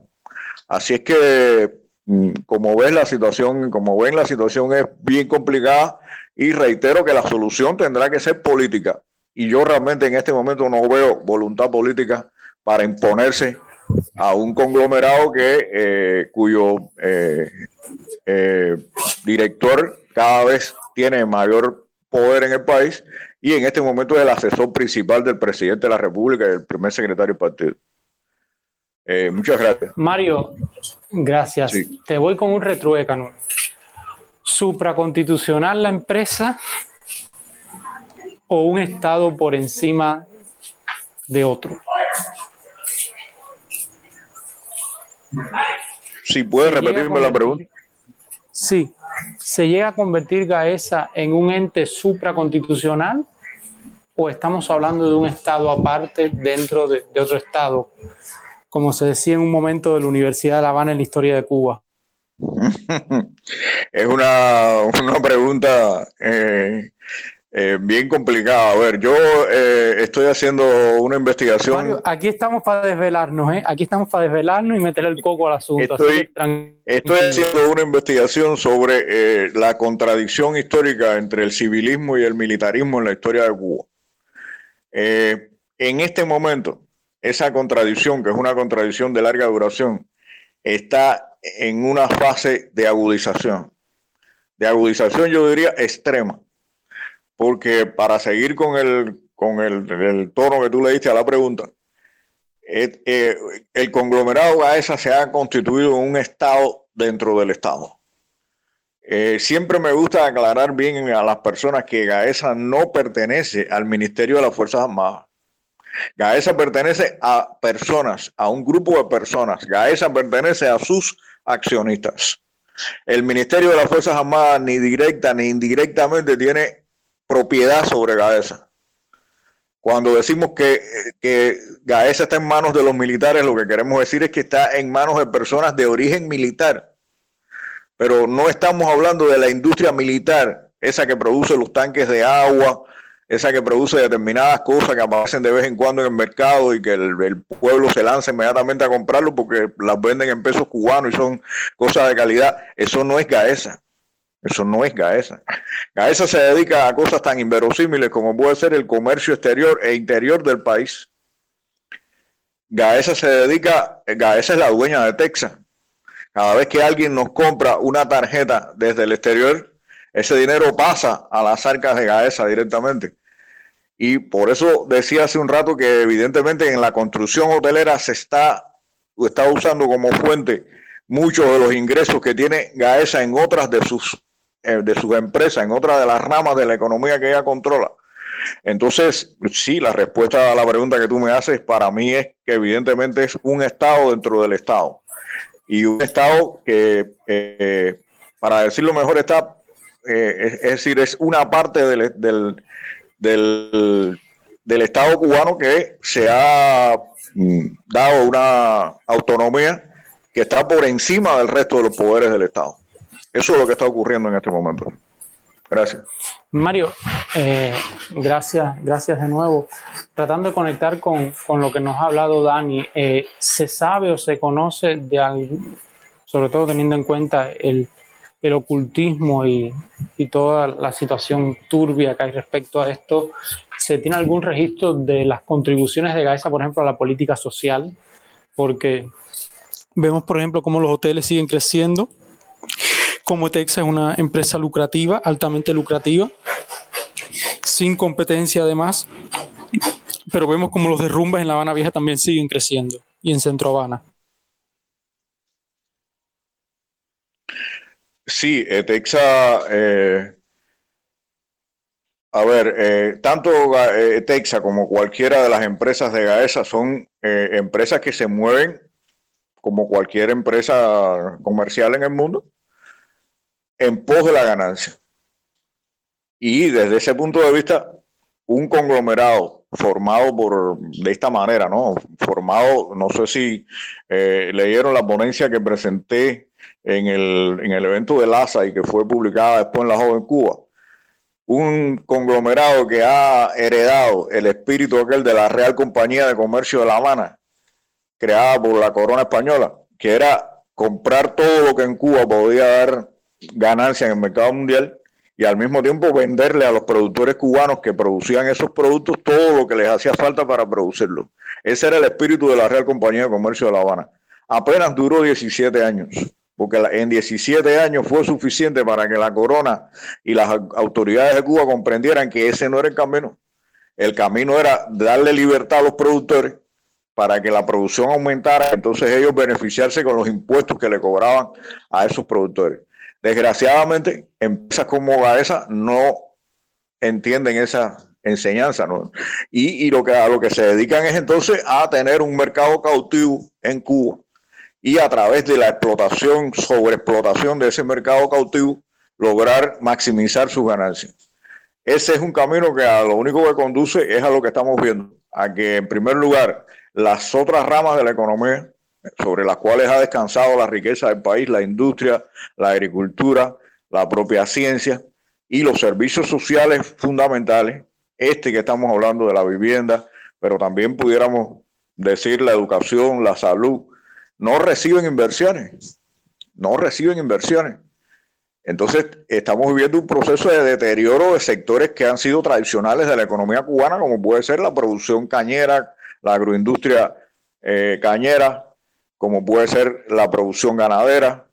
Así es que, mm, como ves la situación, como ven, la situación es bien complicada y reitero que la solución tendrá que ser política. Y yo realmente en este momento no veo voluntad política para imponerse a un conglomerado que eh, cuyo eh, eh, director cada vez tiene mayor poder en el país y en este momento es el asesor principal del presidente de la República y el primer secretario del partido. muchas gracias. Mario, gracias. Te voy con un retruécano. ¿Supraconstitucional la empresa o un Estado por encima de otro? Si puede repetirme la pregunta. Sí. ¿Se llega a convertir Gaesa en un ente supraconstitucional o estamos hablando de un Estado aparte dentro de, otro Estado, como se decía en un momento de la Universidad de La Habana en la historia de Cuba? es una, una pregunta eh, eh, bien complicada. A ver, yo eh, estoy haciendo una investigación. aquí estamos para desvelarnos, ¿eh? Aquí estamos para desvelarnos y meter el coco al asunto. Estoy, estoy haciendo una investigación sobre la contradicción histórica entre el civilismo y el militarismo en la historia de Cuba. en este momento, esa contradicción, que es una contradicción de larga duración, está en una fase de agudización. De agudización, yo diría, extrema. Porque para seguir con el, con el, tono que tú le diste a la pregunta, eh, el conglomerado GAESA se ha constituido en un Estado dentro del Estado. Eh, siempre me gusta aclarar bien a las personas que GAESA no pertenece al Ministerio de las Fuerzas Armadas. GAESA pertenece a personas, a un grupo de personas. GAESA pertenece a sus accionistas. El Ministerio de las Fuerzas Armadas ni directa ni indirectamente tiene propiedad sobre GAESA. Cuando decimos que, que GAESA está en manos de los militares, lo que queremos decir es que está en manos de personas de origen militar. Pero no estamos hablando de la industria militar, esa que produce los tanques de agua, esa que produce determinadas cosas que aparecen de vez en cuando en el mercado y que el, pueblo se lanza inmediatamente a comprarlo porque las venden en pesos cubanos y son cosas de calidad. Eso no es Gaesa. Eso no es Gaesa. Gaesa se dedica a cosas tan inverosímiles como puede ser el comercio exterior e interior del país. Gaesa se dedica, Gaesa es la dueña de Texas. Cada vez que alguien nos compra una tarjeta desde el exterior, ese dinero pasa a las arcas de Gaesa directamente. Y por eso decía hace un rato que evidentemente en la construcción hotelera se está, está usando como fuente muchos de los ingresos que tiene Gaesa en otras de sus, de sus empresas, en otras de las ramas de la economía que ella controla. Entonces, sí, la respuesta a la pregunta que tú me haces para mí es que evidentemente es un Estado dentro del Estado. Y un Estado que, eh, para decirlo mejor, está, eh, es, decir, es una parte del, del del, Estado cubano que se ha mm, dado una autonomía que está por encima del resto de los poderes del Estado. Eso es lo que está ocurriendo en este momento. Gracias. Mario, eh, gracias, gracias de nuevo. Tratando de conectar con, lo que nos ha hablado Dani, eh, ¿se sabe o se conoce de algún, sobre todo teniendo en cuenta el el ocultismo y, toda la situación turbia que hay respecto a esto, ¿se tiene algún registro de las contribuciones de Gaesa, por ejemplo, a la política social? Porque vemos, por ejemplo, cómo los hoteles siguen creciendo, como Texas es una empresa lucrativa, altamente lucrativa, sin competencia además, pero vemos como los derrumbes en La Habana Vieja también siguen creciendo y en Centro Habana. Sí, eh, Texa, eh, a ver, eh, tanto Texa como cualquiera de las empresas de Gaesa son empresas que se mueven como cualquier empresa comercial en el mundo en pos de la ganancia. Y desde ese punto de vista, un conglomerado formado por de esta manera, ¿no? Formado, no sé si leyeron la ponencia que presenté en el, en el evento de LASA y que fue publicada después en La Joven Cuba, un conglomerado que ha heredado el espíritu aquel de la Real Compañía de Comercio de La Habana, creada por la corona española, que era comprar todo lo que en Cuba podía dar ganancia en el mercado mundial y al mismo tiempo venderle a los productores cubanos que producían esos productos todo lo que les hacía falta para producirlo. Ese era el espíritu de la Real Compañía de Comercio de La Habana. Apenas duró 17 años porque en 17 años fue suficiente para que la corona y las autoridades de Cuba comprendieran que ese no era el camino. El camino era darle libertad a los productores para que la producción aumentara, entonces ellos beneficiarse con los impuestos que le cobraban a esos productores. Desgraciadamente, empresas como esa no entienden esa enseñanza, ¿no? Y, y lo que, a lo que se dedican es entonces a tener un mercado cautivo en Cuba y a través de la explotación, sobreexplotación de ese mercado cautivo, lograr maximizar sus ganancias. Ese es un camino que a lo único que conduce es a lo que estamos viendo, a que en primer lugar las otras ramas de la economía, sobre las cuales ha descansado la riqueza del país, la industria, la agricultura, la propia ciencia y los servicios sociales fundamentales, este que estamos hablando de la vivienda, pero también pudiéramos decir la educación, la salud, no reciben inversiones, no reciben inversiones. Entonces, estamos viviendo un proceso de deterioro de sectores que han sido tradicionales de la economía cubana, como puede ser la producción cañera, la agroindustria eh, cañera, como puede ser la producción ganadera.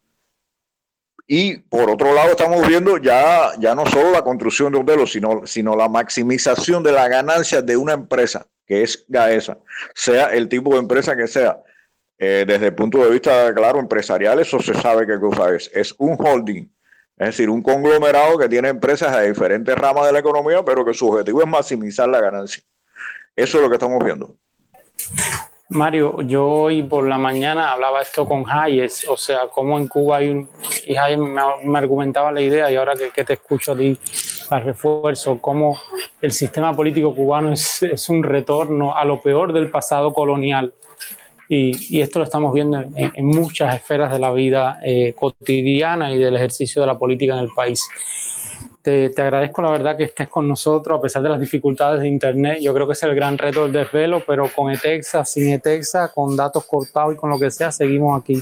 Y por otro lado, estamos viendo ya, ya no solo la construcción de hoteles, sino, sino la maximización de la ganancia de una empresa, que es GAESA, sea el tipo de empresa que sea. Eh, desde el punto de vista, claro, empresarial, eso se sabe qué cosa es. Es un holding es decir, un conglomerado que tiene empresas de diferentes ramas de la economía, pero que su objetivo es maximizar la ganancia. Eso es lo que estamos viendo. Mario, yo hoy por la mañana hablaba esto con Hayes, o sea, cómo en Cuba hay un, y Hayes me, argumentaba la idea, y ahora que, te escucho a ti, la refuerzo, cómo el sistema político cubano es, un retorno a lo peor del pasado colonial. Y, esto lo estamos viendo en, muchas esferas de la vida eh, cotidiana y del ejercicio de la política en el país. Te, agradezco la verdad que estés con nosotros a pesar de las dificultades de Internet. Yo creo que es el gran reto del desvelo, pero con ETEXA, sin ETEXA, con datos cortados y con lo que sea, seguimos aquí.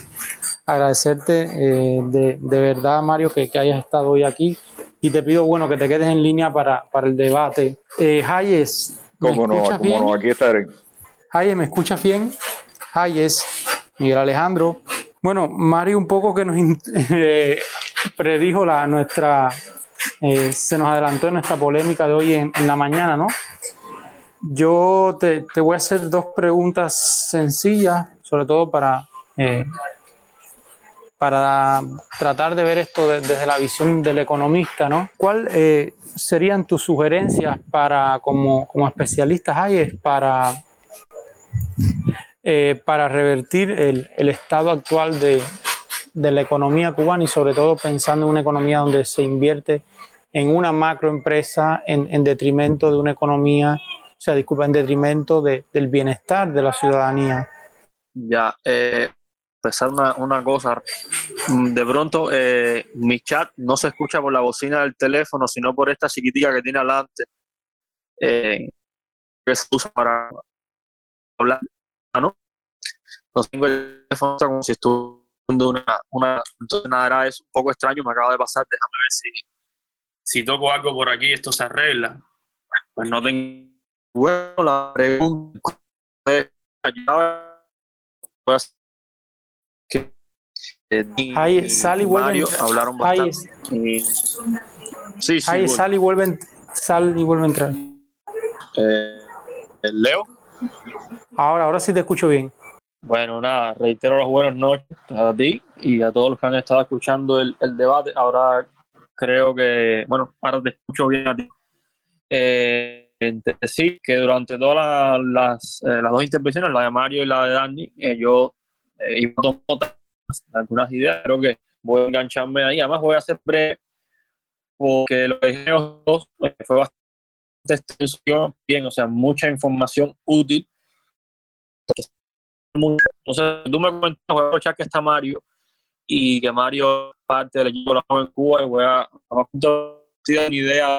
Agradecerte eh, de, de, verdad, Mario, que, que, hayas estado hoy aquí y te pido, bueno, que te quedes en línea para, para el debate. Eh, Hayes, ¿cómo no? ¿Cómo no? Aquí estaré. Hayes, ¿me escuchas bien? Hayes, Miguel Alejandro. Bueno, Mario un poco que nos eh, predijo la, nuestra, eh, se nos adelantó en nuestra polémica de hoy en, la mañana, ¿no? Yo te, voy a hacer dos preguntas sencillas, sobre todo para, eh, para tratar de ver esto desde la visión del economista, ¿no? ¿Cuáles serían tus sugerencias para, como, como especialistas, para eh, para revertir el, el estado actual de, de, la economía cubana y sobre todo pensando en una economía donde se invierte en una macroempresa en, en detrimento de una economía, o sea, disculpa, en detrimento de, del bienestar de la ciudadanía. Ya, eh, pensar una, una, cosa, de pronto eh, mi chat no se escucha por la bocina del teléfono, sino por esta chiquitica que tiene adelante, eh, que se usa para hablar ¿no? No tengo el teléfono como si estuviera una, una, entonces nada, es un poco extraño, me acaba de pasar, déjame ver si, si toco algo por aquí, esto se arregla. Pues no tengo, bueno, la pregunta que Ahí sal y vuelve hablaron bastante. Ahí, sí, sí, Ahí sal y vuelve, sal y vuelve a entrar. Eh, Leo. Ahora, ahora sí te escucho bien. Bueno, nada, reitero las buenas noches a ti y a todos los que han estado escuchando el, debate. Ahora creo que, bueno, ahora te escucho bien a ti. Eh, decir que durante todas las, eh, las, dos intervenciones, la de Mario y la de Dani, eh, yo eh, iba a algunas ideas, creo que voy a engancharme ahí. Además, voy a hacer breve porque lo que dijeron dos fue bastante extensión, bien, o sea, mucha información útil. Entonces, tú me comentas, voy a aprovechar que está Mario y que Mario parte del equipo de la joven Cuba y voy a, a una idea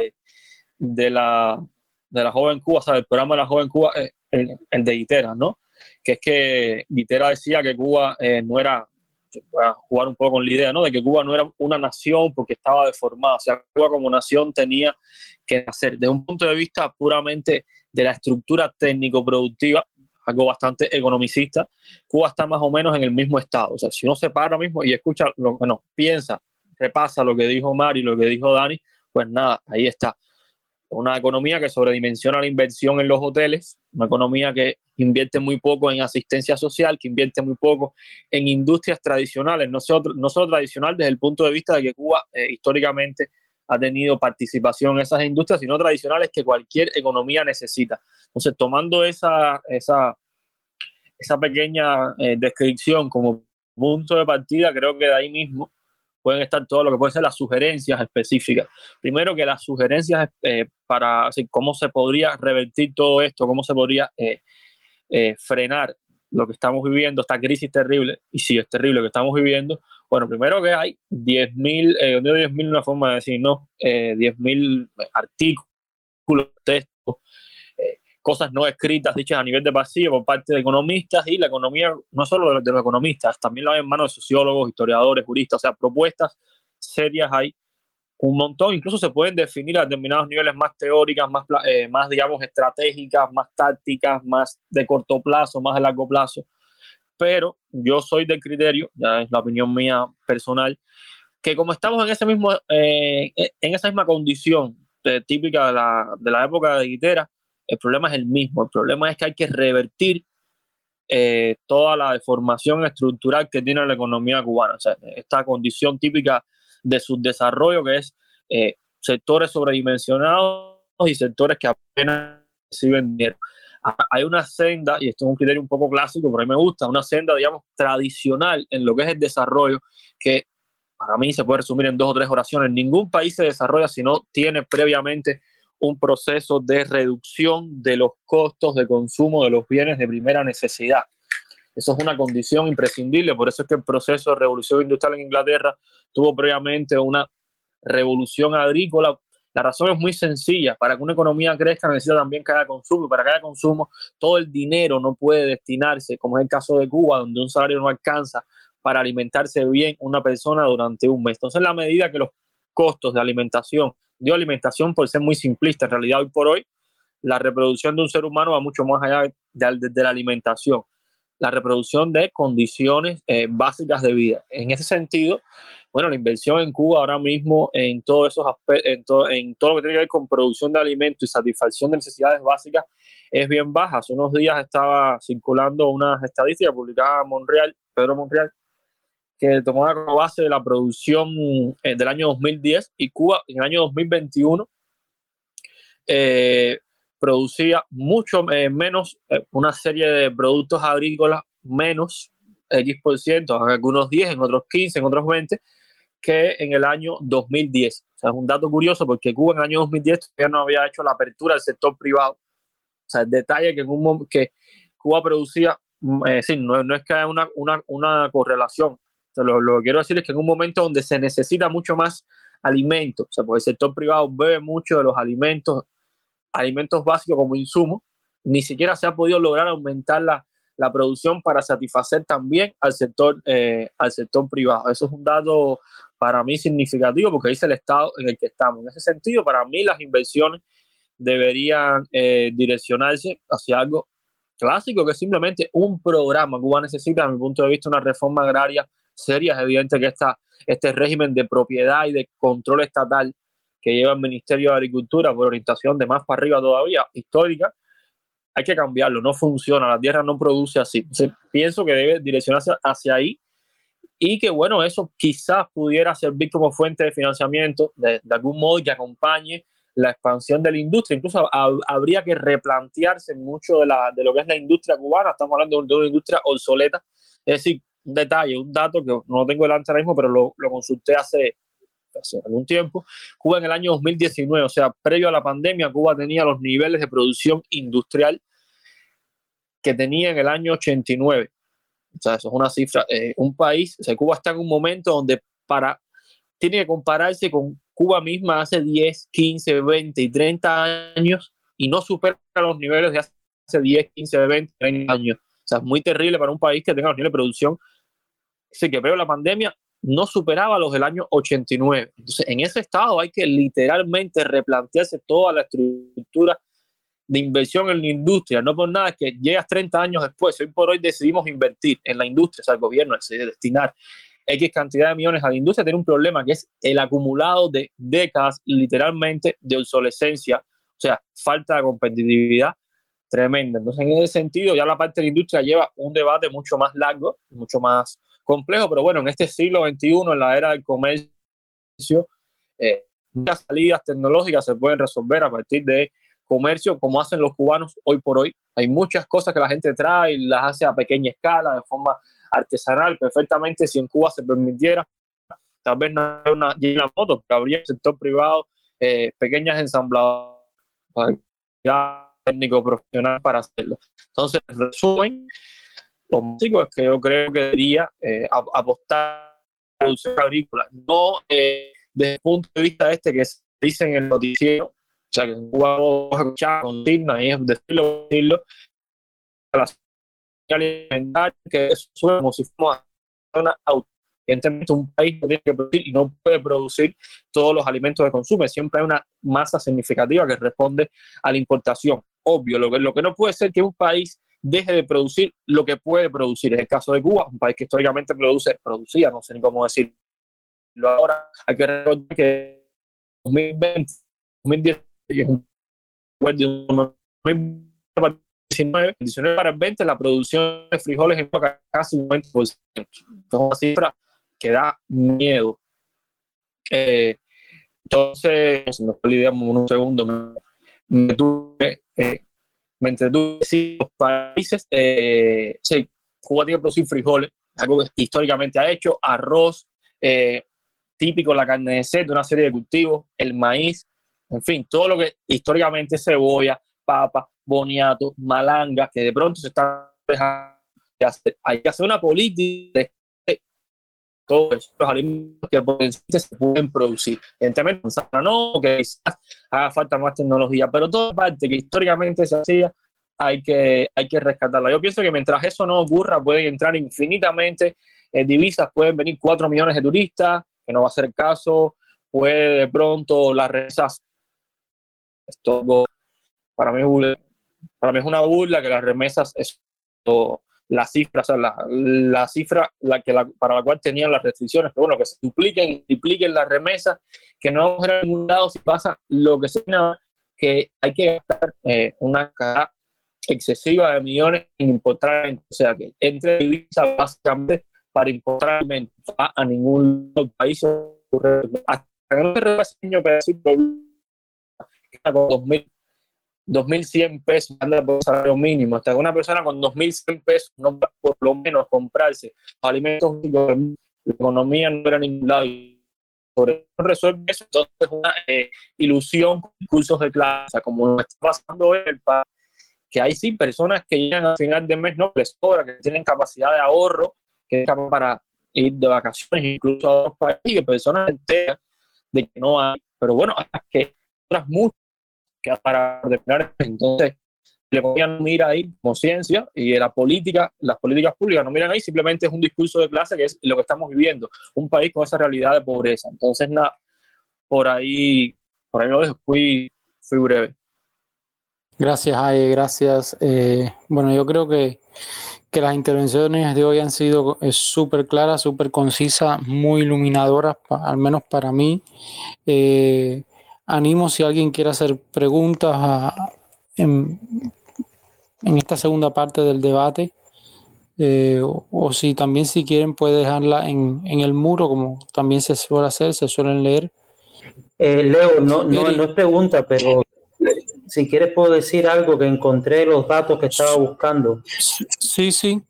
de, la, de la joven Cuba, o sea, el programa de la joven Cuba, eh, el, de Itera, ¿no? Que es que Itera decía que Cuba eh, no era a jugar un poco con la idea, ¿no? De que Cuba no era una nación porque estaba deformada. O sea, Cuba como nación tenía que nacer desde un punto de vista puramente de la estructura técnico-productiva, algo bastante economicista. Cuba está más o menos en el mismo estado. O sea, si uno se para mismo y escucha, lo, bueno, piensa, repasa lo que dijo Mari, lo que dijo Dani, pues nada, ahí está una economía que sobredimensiona la inversión en los hoteles, una economía que invierte muy poco en asistencia social, que invierte muy poco en industrias tradicionales, no solo, no solo tradicional desde el punto de vista de que Cuba eh, históricamente ha tenido participación en esas industrias, sino tradicionales que cualquier economía necesita. Entonces, tomando esa, esa, esa pequeña eh, descripción como punto de partida, creo que de ahí mismo pueden estar todo lo que pueden ser las sugerencias específicas. Primero que las sugerencias eh, para cómo se podría revertir todo esto, cómo se podría eh, eh, frenar lo que estamos viviendo, esta crisis terrible, y si es terrible que estamos viviendo, bueno, primero que hay 10.000, eh, no 10.000 una forma de decir, no, eh, 10.000 artículos, textos, eh, cosas no escritas dichas a nivel de pasillo por parte de economistas y la economía, no solo de los, economistas, también lo hay en manos de sociólogos, historiadores, juristas, o sea, propuestas serias hay un montón, incluso se pueden definir a determinados niveles más teóricas, más, eh, más digamos, estratégicas, más tácticas, más de corto plazo, más de largo plazo. Pero yo soy del criterio, ya es la opinión mía personal, que como estamos en, ese mismo, eh, en esa misma condición típica de la, de la, época de Guitera, el problema es el mismo. El problema es que hay que revertir eh, toda la deformación estructural que tiene la economía cubana. O sea, esta condición típica de su desarrollo, que es eh, sectores sobredimensionados y sectores que apenas reciben dinero. Hay una senda, y esto es un criterio un poco clásico, pero a mí me gusta, una senda, digamos, tradicional en lo que es el desarrollo, que para mí se puede resumir en dos o tres oraciones. Ningún país se desarrolla si no tiene previamente un proceso de reducción de los costos de consumo de los bienes de primera necesidad. Eso es una condición imprescindible, por eso es que el proceso de revolución industrial en Inglaterra tuvo previamente una revolución agrícola. La razón es muy sencilla, para que una economía crezca necesita también que haya consumo, y para que haya consumo todo el dinero no puede destinarse, como es el caso de Cuba, donde un salario no alcanza para alimentarse bien una persona durante un mes. Entonces, la medida que los costos de alimentación, de alimentación por ser muy simplista, en realidad hoy por hoy, la reproducción de un ser humano va mucho más allá de la alimentación la reproducción de condiciones eh, básicas de vida. En ese sentido, bueno, la inversión en Cuba ahora mismo en todos esos en, en todo lo que tiene que ver con producción de alimentos y satisfacción de necesidades básicas es bien baja. Hace unos días estaba circulando unas estadísticas publicadas en Montreal, Pedro Montreal, que tomó como base de la producción eh, del año 2010 y Cuba en el año 2021 eh, producía mucho eh, menos, una serie de productos agrícolas menos X algunos 10, en otros 15, en otros 20, que en el año 2010. O sea, es un dato curioso porque Cuba en el año 2010 todavía no había hecho la apertura del sector privado. O sea, el detalle que, en un, que Cuba producía, mm, sí, no, es que haya una, una, una correlación. lo, lo, que quiero decir es que en un momento donde se necesita mucho más alimento, o sea, porque el sector privado bebe mucho de los alimentos alimentos básicos como insumo, ni siquiera se ha podido lograr aumentar la, la producción para satisfacer también al sector, eh, al sector privado. Eso es un dato para mí significativo porque dice el estado en el que estamos. En ese sentido, para mí las inversiones deberían eh, direccionarse hacia algo clásico, que es simplemente un programa. Cuba necesita, desde mi punto de vista, una reforma agraria seria. Es evidente que esta, este régimen de propiedad y de control estatal que lleva el Ministerio de Agricultura por orientación de más para arriba todavía, histórica, hay que cambiarlo, no funciona, la tierra no produce así. pienso que debe direccionarse hacia ahí y que bueno, eso quizás pudiera servir como fuente de financiamiento de, algún modo que acompañe la expansión de la industria. Incluso habría que replantearse mucho de, la, de lo que es la industria cubana. Estamos hablando de una industria obsoleta. Es decir, un detalle, un dato que no tengo delante ahora mismo, pero lo, lo consulté hace hace algún tiempo. Cuba en el año 2019, o sea, previo a la pandemia, Cuba tenía los niveles de producción industrial que tenía en el año 89. O sea, eso es una cifra. Eh, un país, o sea, Cuba está en un momento donde para, tiene que compararse con Cuba misma hace 10, 15, 20 y 30 años y no supera los niveles de hace 10, 15, 20, 30 años. O sea, es muy terrible para un país que tenga los niveles de producción. Así que a la pandemia no superaba los del año 89. Entonces, en ese estado hay que literalmente replantearse toda la estructura de inversión en la industria. No por nada que llegas 30 años después. Hoy por hoy decidimos invertir en la industria, o sea, el gobierno decide destinar X cantidad de millones a la industria. Tiene un problema que es el acumulado de décadas, literalmente, de obsolescencia, o sea, falta de competitividad tremenda. Entonces, en ese sentido, ya la parte de la industria lleva un debate mucho más largo, mucho más complejo, pero bueno, en este siglo XXI, en la era del comercio, eh, muchas salidas tecnológicas se pueden resolver a partir de comercio, como hacen los cubanos hoy por hoy. Hay muchas cosas que la gente trae y las hace a pequeña escala, de forma artesanal, perfectamente. Si en Cuba se permitiera, tal vez no una, una moto, habría el sector privado, eh, pequeñas ensambladoras, técnico profesional para hacerlo. Entonces, resumen, lo básico es que yo creo que debería eh, apostar a la producción agrícola, no eh, desde el punto de vista este que se dice en el noticiero, sea, que Cuba escuchar consigna y es decirlo, decirlo, la alimentaria que es como si fuéramos una auto. Evidentemente, un país no tiene que producir y no puede producir todos los alimentos que consume. Siempre hay una masa significativa que responde a la importación. Obvio, lo que, lo que no puede ser que un país deje de producir lo que puede producir. En el caso de Cuba, un país que históricamente produce, producía, no sé ni cómo decirlo ahora, hay que recordar que 2020, 2010, 2019, 19 para el 20, la producción de frijoles en casi un 20%. Es una cifra que da miedo. Eh, entonces, me olvidamos un segundo, me, me tuve, eh, entretuve si los países, eh, sí, Cuba tiene que producir frijoles, algo que históricamente ha hecho, arroz, eh, típico la carne de sed, una serie de cultivos, el maíz, en fin, todo lo que históricamente cebolla, papa, boniato, malanga, que de pronto se está dejando. Hay que hacer una política de todos los alimentos que potencialmente se pueden producir. Evidentemente, no, que quizás haga falta más tecnología, pero toda parte que históricamente se hacía, hay que, hay que rescatarla. Yo pienso que mientras eso no ocurra, pueden entrar infinitamente eh, divisas, pueden venir 4 millones de turistas, que no va a ser caso, puede de pronto las remesas, esto para mí, para mí es una burla que las remesas es la cifra, o sea, la, cifra la que para la cual tenían las restricciones, pero bueno, que se dupliquen, dupliquen las remesas, que no vamos a ningún lado si pasa lo que sea, que hay que gastar eh, una cantidad excesiva de millones en importar, o sea, que entre divisas básicamente para importar a ningún país. Hasta que no se con 2000 2.100 pesos anda por salario mínimo, hasta que una persona con 2.100 pesos no va por lo menos comprarse alimentos, la economía no era ningún lado. Sobre resuelve eso, entonces es una eh, ilusión con cursos de clase, como está pasando el que hay sí personas que llegan al final de mes, no les sobra, que tienen capacidad de ahorro, que están para ir de vacaciones, incluso a otros países, personas enteras de que no hay, pero bueno, que otras muchas para terminar. Entonces, le podían mirar ahí como ciencia y la política, las políticas públicas no miran ahí, simplemente es un discurso de clase que es lo que estamos viviendo, un país con esa realidad de pobreza. Entonces, nada, por ahí, por ahí lo dejo, fui, fui breve. Gracias, Aye, gracias. Eh, bueno, yo creo que, que, las intervenciones de hoy han sido eh, súper claras, súper concisas, muy iluminadoras, al menos para mí. Eh, animo si alguien quiere hacer preguntas en, esta segunda parte del debate. Eh, o, si también si quieren puede dejarla en, el muro como también se suele hacer, se suelen leer. Eh, Leo, no, no, no es pregunta, pero si quieres puedo decir algo que encontré los datos que estaba buscando. Sí, sí.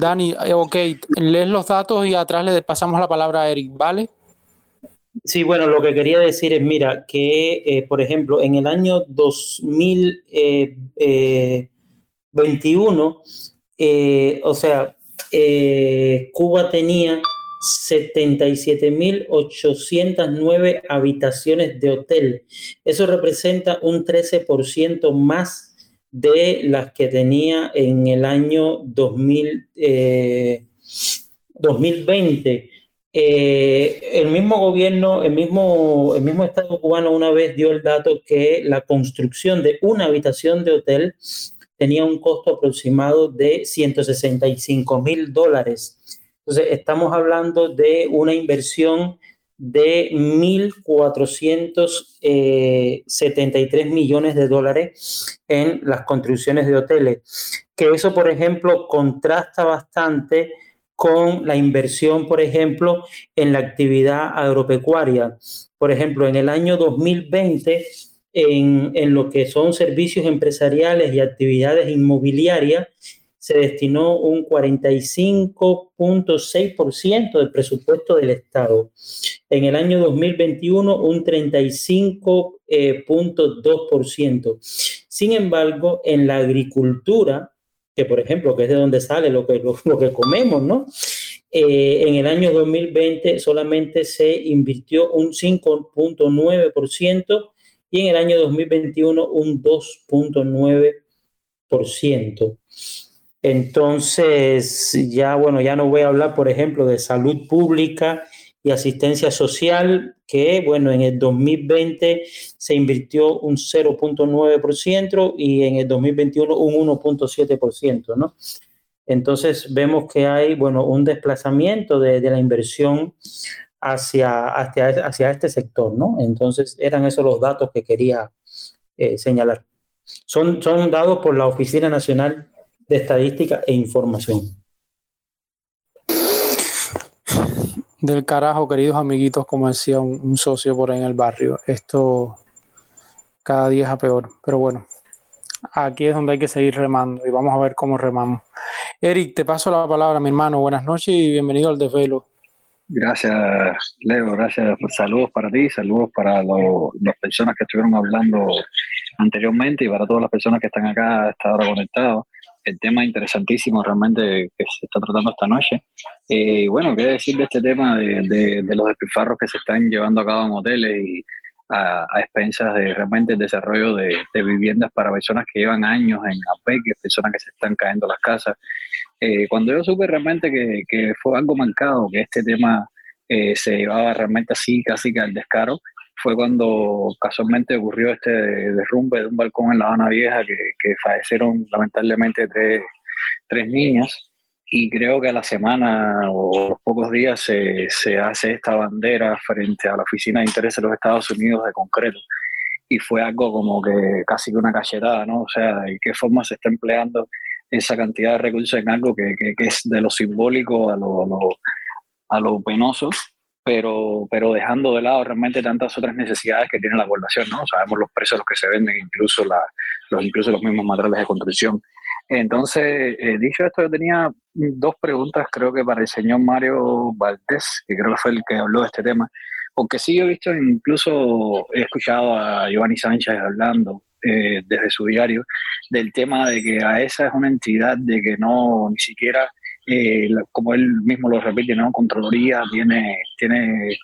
Dani, eh, ok, lees los datos y atrás le pasamos la palabra a Eric, ¿vale? Sí, bueno, lo que quería decir es, mira, que, eh, por ejemplo, en el año 2021, eh, o sea, eh, Cuba tenía 77.809 habitaciones de hotel. Eso representa un 13% más de las que tenía en el año 2000, 2020. Eh, el mismo gobierno, el mismo, el mismo Estado cubano una vez dio el dato que la construcción de una habitación de hotel tenía un costo aproximado de 165 mil dólares. Entonces, estamos hablando de una inversión de 1.473 millones de dólares en las construcciones de hoteles. Que eso, por ejemplo, contrasta bastante con la inversión, por ejemplo, en la actividad agropecuaria. Por ejemplo, en el año 2020, en, en lo que son servicios empresariales y actividades inmobiliarias, se destinó un 45.6% del presupuesto del Estado. En el año 2021, un 35.2%. Sin embargo, en la agricultura, que por ejemplo, que es de donde sale lo que, lo, que comemos, ¿no? Eh, en el año 2020 solamente se invirtió un 5.9% y en el año 2021 un 2.9%. Entonces, ya bueno, ya no voy a hablar, por ejemplo, de salud pública y asistencia social, que bueno, en el 2020 se invirtió un 0.9% y en el 2021 un 1.7%, ¿no? Entonces vemos que hay, bueno, un desplazamiento de, de la inversión hacia, hacia, hacia, este sector, ¿no? Entonces eran esos los datos que quería eh, señalar. Son, son dados por la Oficina Nacional de Estadística e Información. Del carajo, queridos amiguitos, como decía un, socio por ahí en el barrio. Esto cada día es a peor, pero bueno, aquí es donde hay que seguir remando y vamos a ver cómo remamos. Eric, te paso la palabra, mi hermano. Buenas noches y bienvenido al desvelo. Gracias, Leo. Gracias. Saludos para ti, saludos para las personas que estuvieron hablando anteriormente y para todas las personas que están acá hasta ahora conectados el tema interesantísimo realmente que se está tratando esta noche. Y eh, bueno, qué decir de este tema de, de, los despilfarros que se están llevando a cabo en hoteles y a, expensas de realmente el desarrollo de, de, viviendas para personas que llevan años en APEC, personas que se están cayendo las casas. Eh, cuando yo supe realmente que, que, fue algo marcado, que este tema eh, se llevaba realmente así, casi que al descaro, fue cuando casualmente ocurrió este derrumbe de un balcón en La Habana Vieja que, que fallecieron lamentablemente tres, tres, niñas. Y creo que a la semana o los pocos días se, se, hace esta bandera frente a la Oficina de Interés de los Estados Unidos de concreto. Y fue algo como que casi que una cachetada, ¿no? O sea, ¿de qué forma se está empleando esa cantidad de recursos en algo que, que, que es de lo simbólico a lo, a lo, a lo penoso pero, pero dejando de lado realmente tantas otras necesidades que tiene la población, ¿no? Sabemos los precios a los que se venden, incluso, la, los, incluso los mismos materiales de construcción. Entonces, eh, dicho esto, yo tenía dos preguntas, creo que para el señor Mario Valdés, que creo que fue el que habló de este tema, porque sí he visto, incluso he escuchado a Giovanni Sánchez hablando eh, desde su diario del tema de que a esa es una entidad de que no ni siquiera eh, como él mismo lo repite, ¿no? Contraloría tiene, tiene,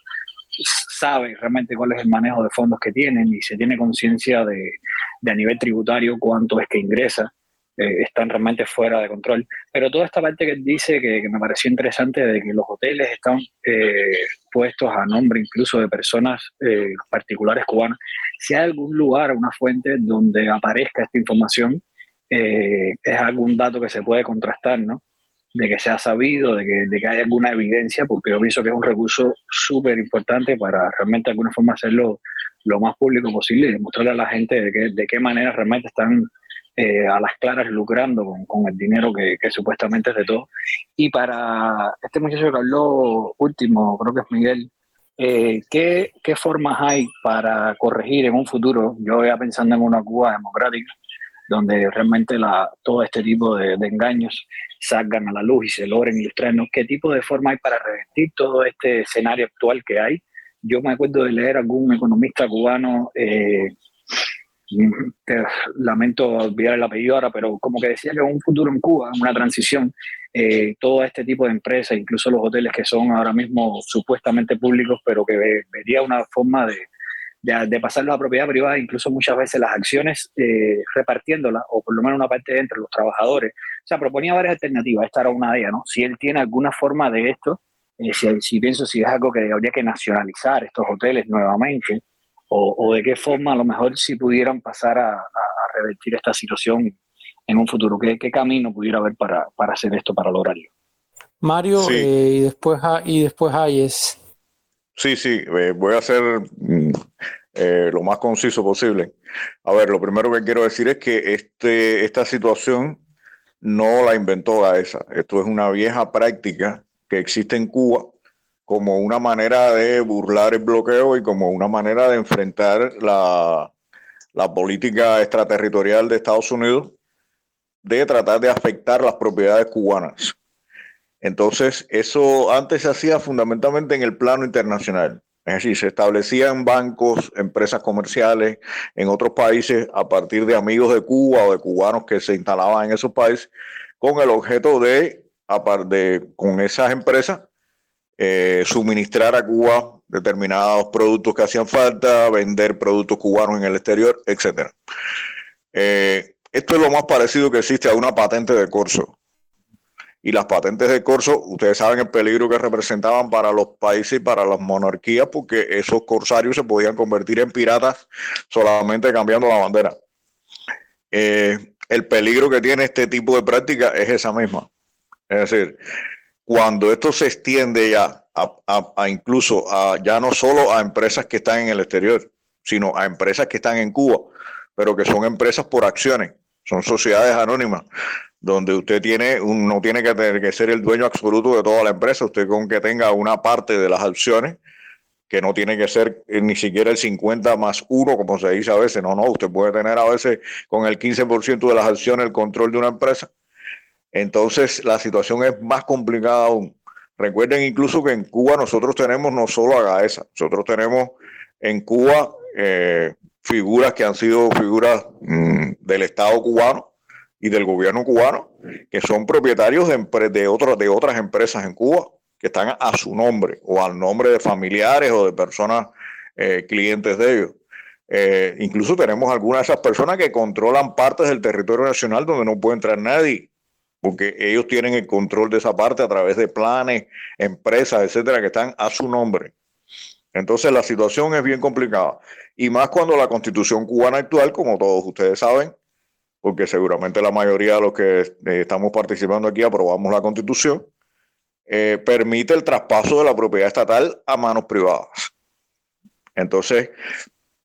sabe realmente cuál es el manejo de fondos que tienen y se tiene conciencia de, de, a nivel tributario cuánto es que ingresa. Eh, están realmente fuera de control. Pero toda esta parte que él dice que, me pareció interesante de que los hoteles están eh, puestos a nombre incluso de personas particulares cubanas, si hay algún lugar, una fuente donde aparezca esta información, es algún dato que se puede contrastar, ¿no? De que sea sabido, de que, de que haya alguna evidencia, porque yo pienso que es un recurso súper importante para realmente de alguna forma hacerlo lo más público posible y demostrarle a la gente de, que, de qué manera realmente están eh, a las claras lucrando con, con el dinero que, que, supuestamente es de todo. Y para este muchacho que habló último, creo que es Miguel, eh, ¿qué, ¿qué formas hay para corregir en un futuro? Yo ya pensando en una Cuba democrática, donde realmente la, todo este tipo de, engaños salgan a la luz y se logren ilustrarnos qué tipo de forma hay para revertir todo este escenario actual que hay. Yo me acuerdo de leer algún economista cubano, eh, lamento olvidar el apellido ahora, pero como que decía que un futuro en Cuba, una transición, eh, todo este tipo de empresas, incluso los hoteles que son ahora mismo supuestamente públicos, pero que vería una forma de, de, de pasarlo a propiedad privada, incluso muchas veces las acciones eh, repartiéndolas, o por lo menos una parte entre los trabajadores. O sea, proponía varias alternativas, esta era una de ellas, ¿no? Si él tiene alguna forma de esto, eh, si, si, pienso si es algo que habría que nacionalizar estos hoteles nuevamente, o, o de qué forma a lo mejor si pudieran pasar a, a, revertir esta situación en un futuro, ¿qué, qué camino pudiera haber para, para, hacer esto, para lograrlo? Mario, sí. eh, y después, y después Hayes. Sí, sí, eh, voy a hacer mm, eh, lo más conciso posible. A ver, lo primero que quiero decir es que este, esta situación no la inventó la ESA. Esto es una vieja práctica que existe en Cuba como una manera de burlar el bloqueo y como una manera de enfrentar la política extraterritorial de Estados Unidos de tratar de afectar las propiedades cubanas. Entonces, eso antes se hacía fundamentalmente en el plano internacional. Es decir, se establecían bancos, empresas comerciales en otros países a partir de amigos de Cuba o de cubanos que se instalaban en esos países con el objeto de, de con esas empresas, eh, suministrar a Cuba determinados productos que hacían falta, vender productos cubanos en el exterior, etc. Eh, esto es lo más parecido que existe a una patente de corso y las patentes de corso, ustedes saben el peligro que representaban para los países y para las monarquías, porque esos corsarios se podían convertir en piratas solamente cambiando la bandera. Eh, el peligro que tiene este tipo de práctica es esa misma. Es decir, cuando esto se extiende ya a, incluso ya no solo a empresas que están en el exterior, sino a empresas que están en Cuba, pero que son empresas por acciones, son sociedades anónimas donde usted tiene no tiene que tener que ser el dueño absoluto de toda la empresa, usted con que tenga una parte de las acciones, que no tiene que ser eh, ni siquiera el 50 más 1, como se dice a veces, no, no, usted puede tener a veces con el 15% de las acciones el control de una empresa. Entonces la situación es más complicada aún. Recuerden incluso que en Cuba nosotros tenemos no solo a Gaesa, nosotros tenemos en Cuba eh, figuras que han sido figuras mm, del Estado cubano, y del gobierno cubano, que son propietarios de, de, de otras empresas en Cuba, que están a su nombre o al nombre de familiares o de personas eh, clientes de ellos. Eh, incluso tenemos algunas de esas personas que controlan partes del territorio nacional donde no puede entrar nadie, porque ellos tienen el control de esa parte a través de planes, empresas, etcétera, que están a su nombre. Entonces la situación es bien complicada. Y más cuando la constitución cubana actual, como todos ustedes saben, porque seguramente la mayoría de los que eh, estamos participando aquí aprobamos la constitución, eh, permite el traspaso de la propiedad estatal a manos privadas. Entonces,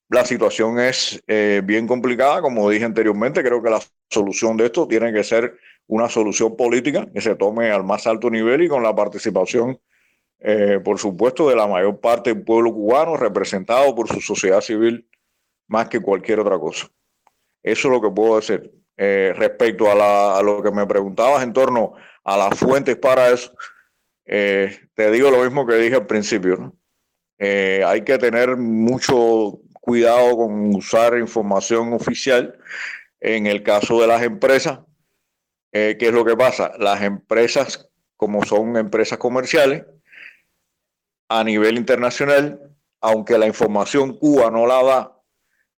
la situación es eh, bien complicada, como dije anteriormente, creo que la solución de esto tiene que ser una solución política que se tome al más alto nivel y con la participación, por supuesto, de la mayor parte del pueblo cubano, representado por su sociedad civil, más que cualquier otra cosa. Eso es lo que puedo decir. Eh, respecto a, lo que me preguntabas en torno a las fuentes para eso, eh, te digo lo mismo que dije al principio. Eh, hay que tener mucho cuidado con usar información oficial. En el caso de las empresas, ¿qué es lo que pasa? Las empresas, como son empresas comerciales, a nivel internacional, aunque la información Cuba no la da,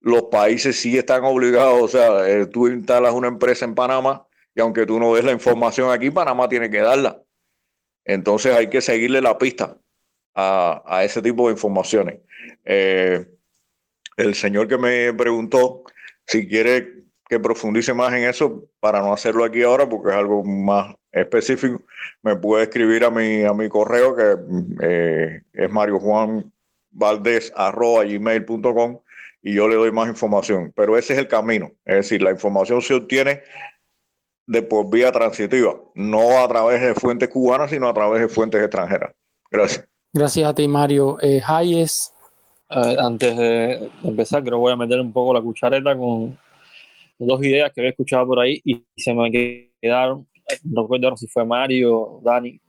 los países sí están obligados, o sea, eh, tú instalas una empresa en Panamá y aunque tú no des la información aquí, Panamá tiene que darla. Entonces hay que seguirle la pista a, ese tipo de informaciones. Eh, el señor que me preguntó si quiere que profundice más en eso, para no hacerlo aquí ahora, porque es algo más específico, me puede escribir a mi, a mi correo que eh, es Mario Juan Valdés gmail.com y yo le doy más información. Pero ese es el camino. Es decir, la información se obtiene de por vía transitiva, no a través de fuentes cubanas, sino a través de fuentes extranjeras. Gracias. Gracias a ti, Mario. Eh, Hayes. antes de empezar, creo que voy a meter un poco la cuchareta con dos ideas que había escuchado por ahí y se me quedaron. No recuerdo si fue Mario Dani.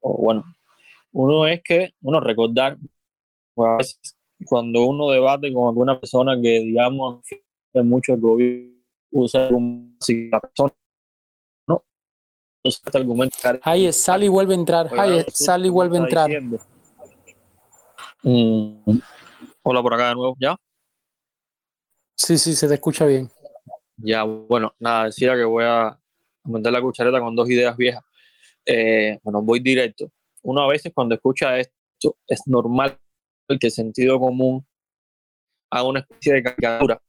O bueno, uno es que, bueno, recordar, pues, a veces cuando uno debate con alguna persona que, digamos, mucho el gobierno, usa si la persona no usa este argumento. Hayes, sale y vuelve a entrar. Hayes, sale y vuelve a entrar. Mm, hola por acá de nuevo, ¿ya? Sí, sí, se te escucha bien. Ya, bueno, nada, decía que voy a meter la cuchareta con dos ideas viejas. Eh, bueno, voy directo. Uno a veces cuando escucha esto es normal que el sentido común haga una especie de caricatura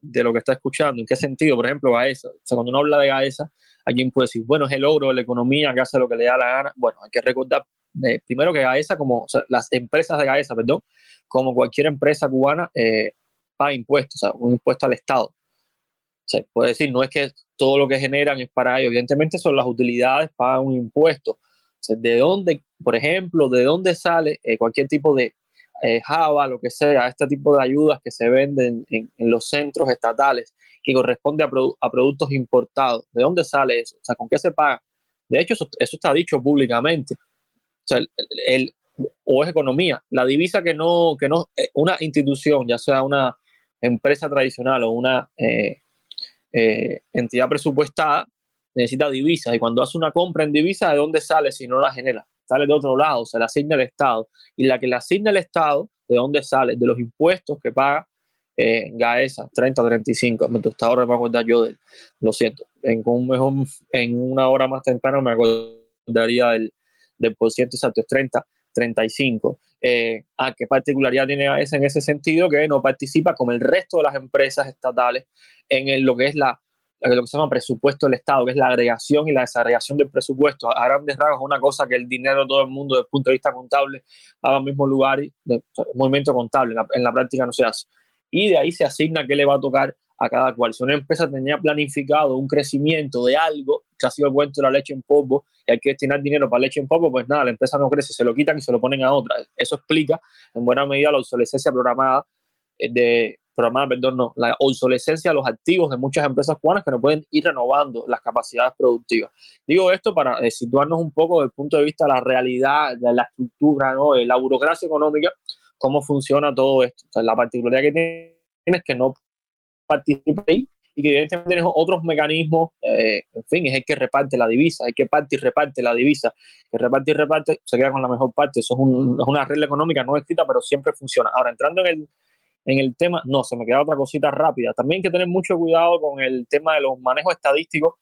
de lo que está escuchando. ¿En qué sentido? Por ejemplo, Gaesa. O sea, cuando uno habla de Gaesa, alguien puede decir, bueno, es el logro de la economía que hace lo que le da la gana. Bueno, hay que recordar eh, primero que Gaesa, como las empresas de Gaesa, perdón, como cualquier empresa cubana, eh, paga impuestos, o sea, un impuesto al Estado. Se puede decir, no es que todo lo que generan es para ellos, evidentemente son las utilidades, pagan un impuesto. ¿De dónde, por ejemplo, de dónde sale eh, cualquier tipo de eh, Java, lo que sea, este tipo de ayudas que se venden en, los centros estatales que corresponde a, productos importados. ¿De dónde sale eso? O sea, ¿con qué se paga? De hecho, eso, está dicho públicamente. O es economía. La divisa que no, que no, eh, una institución, ya sea una empresa tradicional o una eh, entidad presupuestada, necesita divisas y cuando hace una compra en divisa, ¿de dónde sale si no la genera? Sale de otro lado, se la asigna el Estado. Y la que le asigna el Estado, ¿de dónde sale? De los impuestos que paga eh, Gaesa, 30, 35. Me ahora me acuerdo yo de, lo siento, en, mejor, en una hora más temprano me acordaría del, del por ciento exacto, es 30, 35. Eh, ¿A qué particularidad tiene Gaesa en ese sentido? Que no participa como el resto de las empresas estatales en lo que es la lo que se llama presupuesto del Estado, que es la agregación y la desagregación del presupuesto. A grandes rasgos es una cosa que el dinero de todo el mundo desde el punto de vista contable va al mismo lugar, y de, movimiento contable, en la, práctica no se hace. Y de ahí se asigna qué le va a tocar a cada cual. Si una empresa tenía planificado un crecimiento de algo, que ha sido el cuento de la leche en polvo, y hay que destinar dinero para leche en polvo, pues nada, la empresa no crece, se lo quitan y se lo ponen a otra. Eso explica en buena medida la obsolescencia programada de, programada, perdón, no, la obsolescencia de los activos de muchas empresas cubanas que no pueden ir renovando las capacidades productivas. Digo esto para eh, situarnos un poco desde el punto de vista de la realidad, de la estructura, ¿no? de la burocracia económica, cómo funciona todo esto. la particularidad que tiene es que no participa ahí y que evidentemente tiene otros mecanismos, eh, en fin, es el que reparte la divisa, hay que parte y reparte la divisa, que reparte y reparte se queda con la mejor parte, eso es, es una regla económica no escrita, pero siempre funciona. Ahora, entrando en el, en el tema, no, se me queda otra cosita rápida. También hay que tener mucho cuidado con el tema de los manejos estadísticos.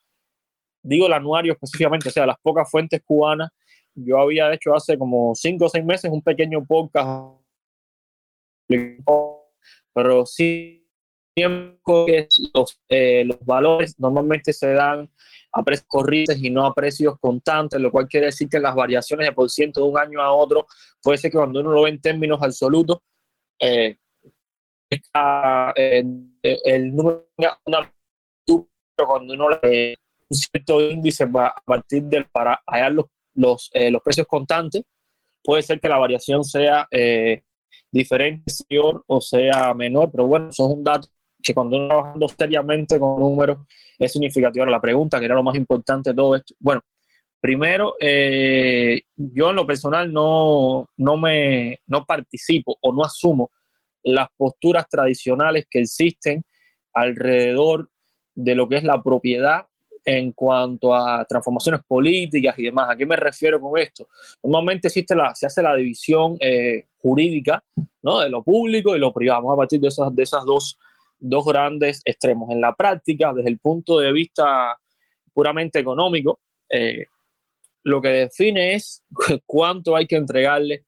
Digo el anuario específicamente, o sea, las pocas fuentes cubanas. Yo había hecho hace como cinco o seis meses un pequeño podcast, pero sí los, eh, los valores normalmente se dan a precios corrientes y no a precios constantes, lo cual quiere decir que las variaciones de por ciento de un año a otro puede ser que cuando uno lo ve en términos absolutos, eh, eh, el número pero cuando uno le un cierto índice va a partir del para hallar los, los, eh, los, precios constantes, puede ser que la variación sea eh, diferente, o sea menor, pero bueno, eso es un dato que cuando uno trabajando seriamente con números es significativo. Ahora, la pregunta, que era lo más importante de todo esto, bueno, primero, yo en lo personal no, no, me, no participo o no asumo las posturas tradicionales que existen alrededor de lo que es la propiedad en cuanto a transformaciones políticas y demás. ¿A qué me refiero con esto? Normalmente existe la, se hace la división eh, jurídica ¿no? de lo público y lo privado. Vamos a partir de esas, de esas dos, dos grandes extremos. En la práctica, desde el punto de vista puramente económico, eh, lo que define es cuánto hay que entregarle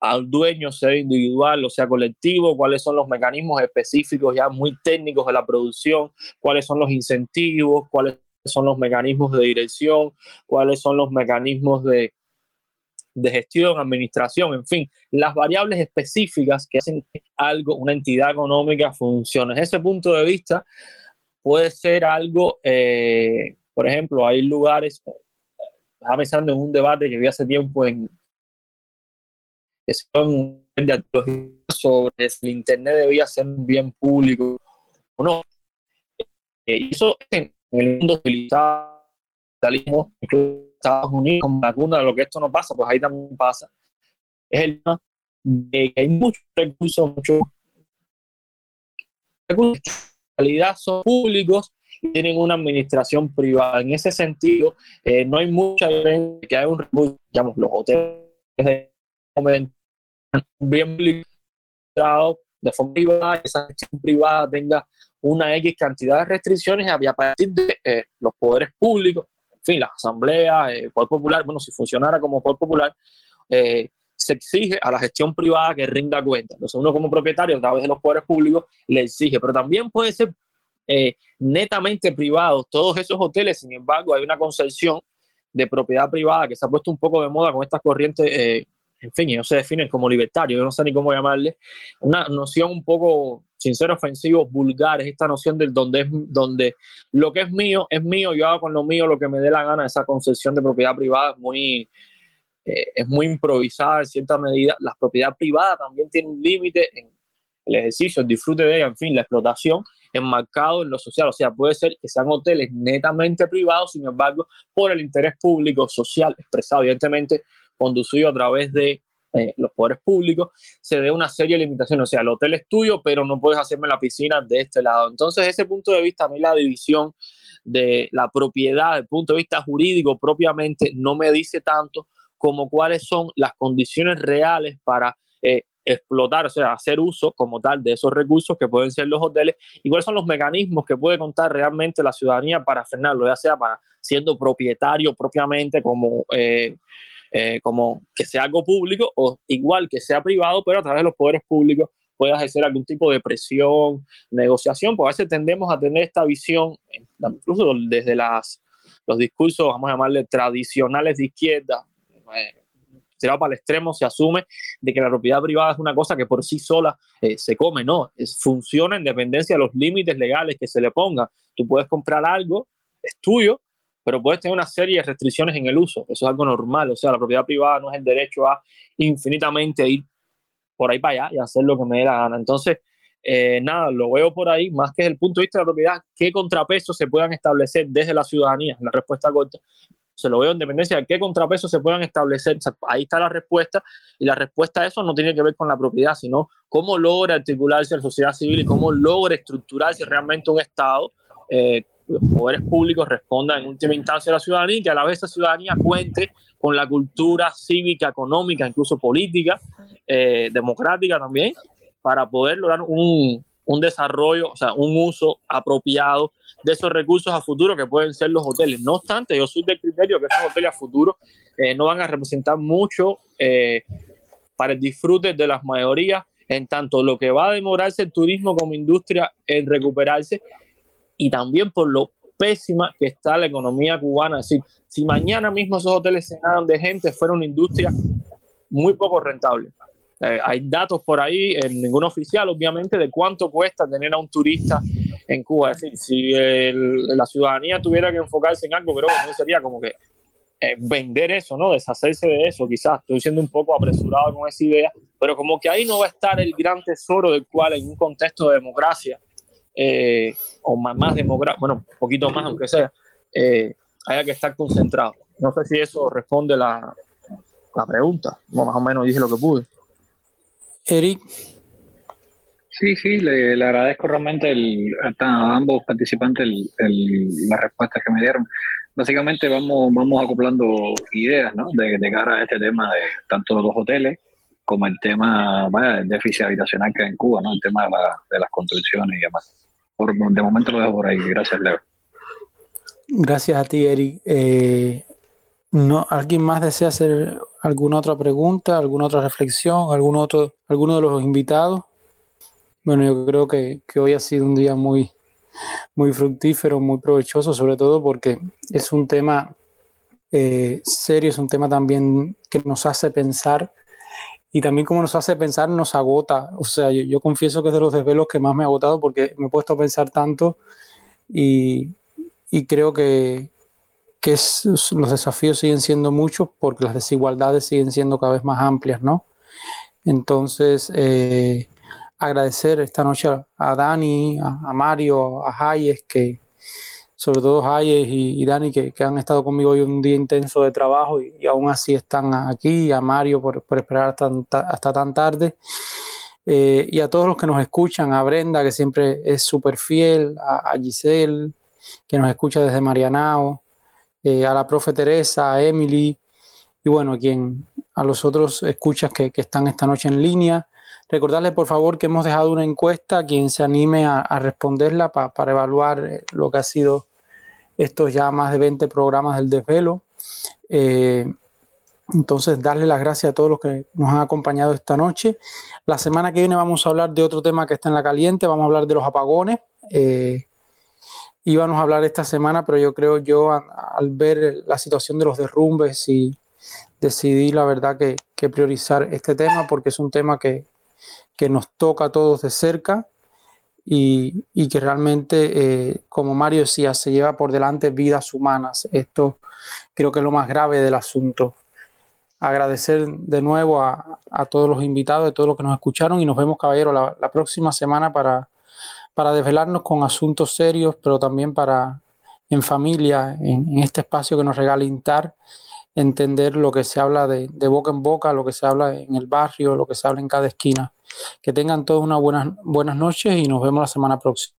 al dueño, sea individual o sea colectivo, cuáles son los mecanismos específicos ya muy técnicos de la producción, cuáles son los incentivos, cuáles son los mecanismos de dirección, cuáles son los mecanismos de, de gestión, administración, en fin, las variables específicas que hacen algo, una entidad económica funcione. Desde ese punto de vista, puede ser algo, eh, por ejemplo, hay lugares, estaba pensando en un debate que vi hace tiempo en, sobre si el Internet debía ser un bien público o no. Eh, eso en el mundo utilizado, incluso Estados Unidos, como la lo que esto no pasa, pues ahí también pasa. Es el tema de que hay muchos recursos, muchos recursos en realidad son públicos y tienen una administración privada. En ese sentido, eh, no hay mucha diferencia que hay un recurso, digamos, los hoteles de bien de forma privada, esa gestión privada tenga una X cantidad de restricciones y a partir de eh, los poderes públicos, fin, la asamblea, el poder popular, bueno, si funcionara como poder popular, eh, se exige a la gestión privada que rinda cuenta. Entonces uno como propietario a través de los poderes públicos le exige, pero también puede ser eh, netamente privado. Todos esos hoteles, sin embargo, hay una concepción de propiedad privada que se ha puesto un poco de moda con estas corrientes en fin, ellos se definen como libertarios, yo no sé ni cómo llamarle, una noción un poco, sin ser ofensivo, vulgar, es esta noción del donde, es, donde lo que es mío es mío, yo hago con lo mío lo que me dé la gana, esa concepción de propiedad privada es muy, eh, es muy improvisada en cierta medida. La propiedad privada también tiene un límite en el ejercicio, el disfrute de ella, en fin, la explotación enmarcado en lo social. O sea, puede ser que sean hoteles netamente privados, sin embargo, por el interés público social expresado, evidentemente, conducido a través de eh, los poderes públicos, se dé una serie de limitaciones. O sea, el hotel es tuyo, pero no puedes hacerme la piscina de este lado. Entonces, ese punto de vista, a mí la división de la propiedad, desde el punto de vista jurídico propiamente, no me dice tanto como cuáles son las condiciones reales para eh, explotar, o sea, hacer uso como tal de esos recursos que pueden ser los hoteles y cuáles son los mecanismos que puede contar realmente la ciudadanía para frenarlo, ya sea para siendo propietario propiamente como, eh, eh, como que sea algo público o igual que sea privado, pero a través de los poderes públicos pueda ejercer algún tipo de presión, negociación, porque a veces tendemos a tener esta visión, incluso desde las, los discursos, vamos a llamarle tradicionales de izquierda, eh, tirado para el extremo, se asume de que la propiedad privada es una cosa que por sí sola eh, se come, no, es, funciona en dependencia de los límites legales que se le pongan. Tú puedes comprar algo, es tuyo, pero puedes tener una serie de restricciones en el uso, eso es algo normal, o sea, la propiedad privada no es el derecho a infinitamente ir por ahí para allá y hacer lo que me dé la gana. Entonces, eh, nada, lo veo por ahí, más que desde el punto de vista de la propiedad, qué contrapesos se puedan establecer desde la ciudadanía, la respuesta corta, se lo veo en dependencia de qué contrapesos se puedan establecer. ahí está la respuesta y la respuesta a eso no tiene que ver con la propiedad, sino cómo logra articularse la sociedad civil y cómo logra estructurarse realmente un Estado. Eh, los poderes públicos respondan en última instancia a la ciudadanía y que a la vez esa ciudadanía cuente con la cultura cívica, económica, incluso política, eh, democrática también, para poder lograr un, un desarrollo, o sea, un uso apropiado de esos recursos a futuro que pueden ser los hoteles. No obstante, yo soy del criterio que esos hoteles a futuro eh, no van a representar mucho eh, para el disfrute de las mayorías, en tanto lo que va a demorarse el turismo como industria en recuperarse y también por lo pésima que está la economía cubana. Es decir, si mañana mismo esos hoteles se llenaran de gente, fuera una industria muy poco rentable. Eh, hay datos por ahí, en ningún oficial, obviamente, de cuánto cuesta tener a un turista en Cuba. Es decir, si la ciudadanía tuviera que enfocarse en algo, creo que no sería como que eh, vender eso, ¿no? Deshacerse de eso, quizás. Estoy siendo un poco apresurado con esa idea, pero como que ahí no va a estar el gran tesoro del cual en un contexto de democracia, eh, o más, más democracia, bueno, un poquito más, aunque sea, haya que estar concentrado. No sé si eso responde la, la pregunta. más o menos dije lo que pude. Eric. Sí, sí, le, agradezco realmente el, a ambos participantes el, las respuestas que me dieron. Básicamente vamos, vamos acoplando ideas ¿no? de, de cara a este tema de tanto los hoteles como el tema del déficit habitacional que hay en Cuba, ¿no? el tema de, de las construcciones y demás. De momento lo dejo por ahí. Gracias, Leo. Gracias a ti, Eric. Eh, no, ¿Alguien más desea hacer alguna otra pregunta, alguna otra reflexión, algún otro, alguno de los invitados? Bueno, yo creo que, hoy ha sido un día muy, muy fructífero, muy provechoso, sobre todo porque es un tema eh, serio, es un tema también que nos hace pensar y también como nos hace pensar nos agota. O sea, yo, confieso que es de los desvelos que más me ha agotado porque me he puesto a pensar tanto y, y creo que, que los desafíos siguen siendo muchos porque las desigualdades siguen siendo cada vez más amplias, ¿no? Entonces, eh, agradecer esta noche a, Dani, a, Mario, a Hayes, que sobre todo Hayes y, Dani, que, han estado conmigo hoy un día intenso de trabajo y, aún así están aquí, a Mario por, esperar hasta, tan tarde. Eh, y a todos los que nos escuchan, a Brenda, que siempre es súper fiel, a, Giselle, que nos escucha desde Marianao, eh, a la profe Teresa, a Emily y bueno, a, quien, a los otros escuchas que, están esta noche en línea. Recordarles por favor que hemos dejado una encuesta, quien se anime a, responderla para evaluar eh, lo que ha sido estos ya más de 20 programas del desvelo. Eh, entonces, darle las gracias a todos los que nos han acompañado esta noche. La semana que viene vamos a hablar de otro tema que está en la caliente, vamos a hablar de los apagones íbamos a hablar esta semana, pero yo creo yo al ver la situación de los derrumbes y decidí la verdad que, priorizar este tema porque es un tema que, nos toca a todos de cerca y, que realmente, eh, como Mario decía, se lleva por delante vidas humanas. Esto creo que es lo más grave del asunto. Agradecer de nuevo a, todos los invitados, a todos los que nos escucharon y nos vemos, caballero, la próxima semana para para desvelarnos con asuntos serios, pero también para en familia, en, este espacio que nos regala Intar, entender lo que se habla de, de boca en boca, lo que se habla en el barrio, lo que se habla en cada esquina. Que tengan todos unas buenas, buenas noches y nos vemos la semana próxima.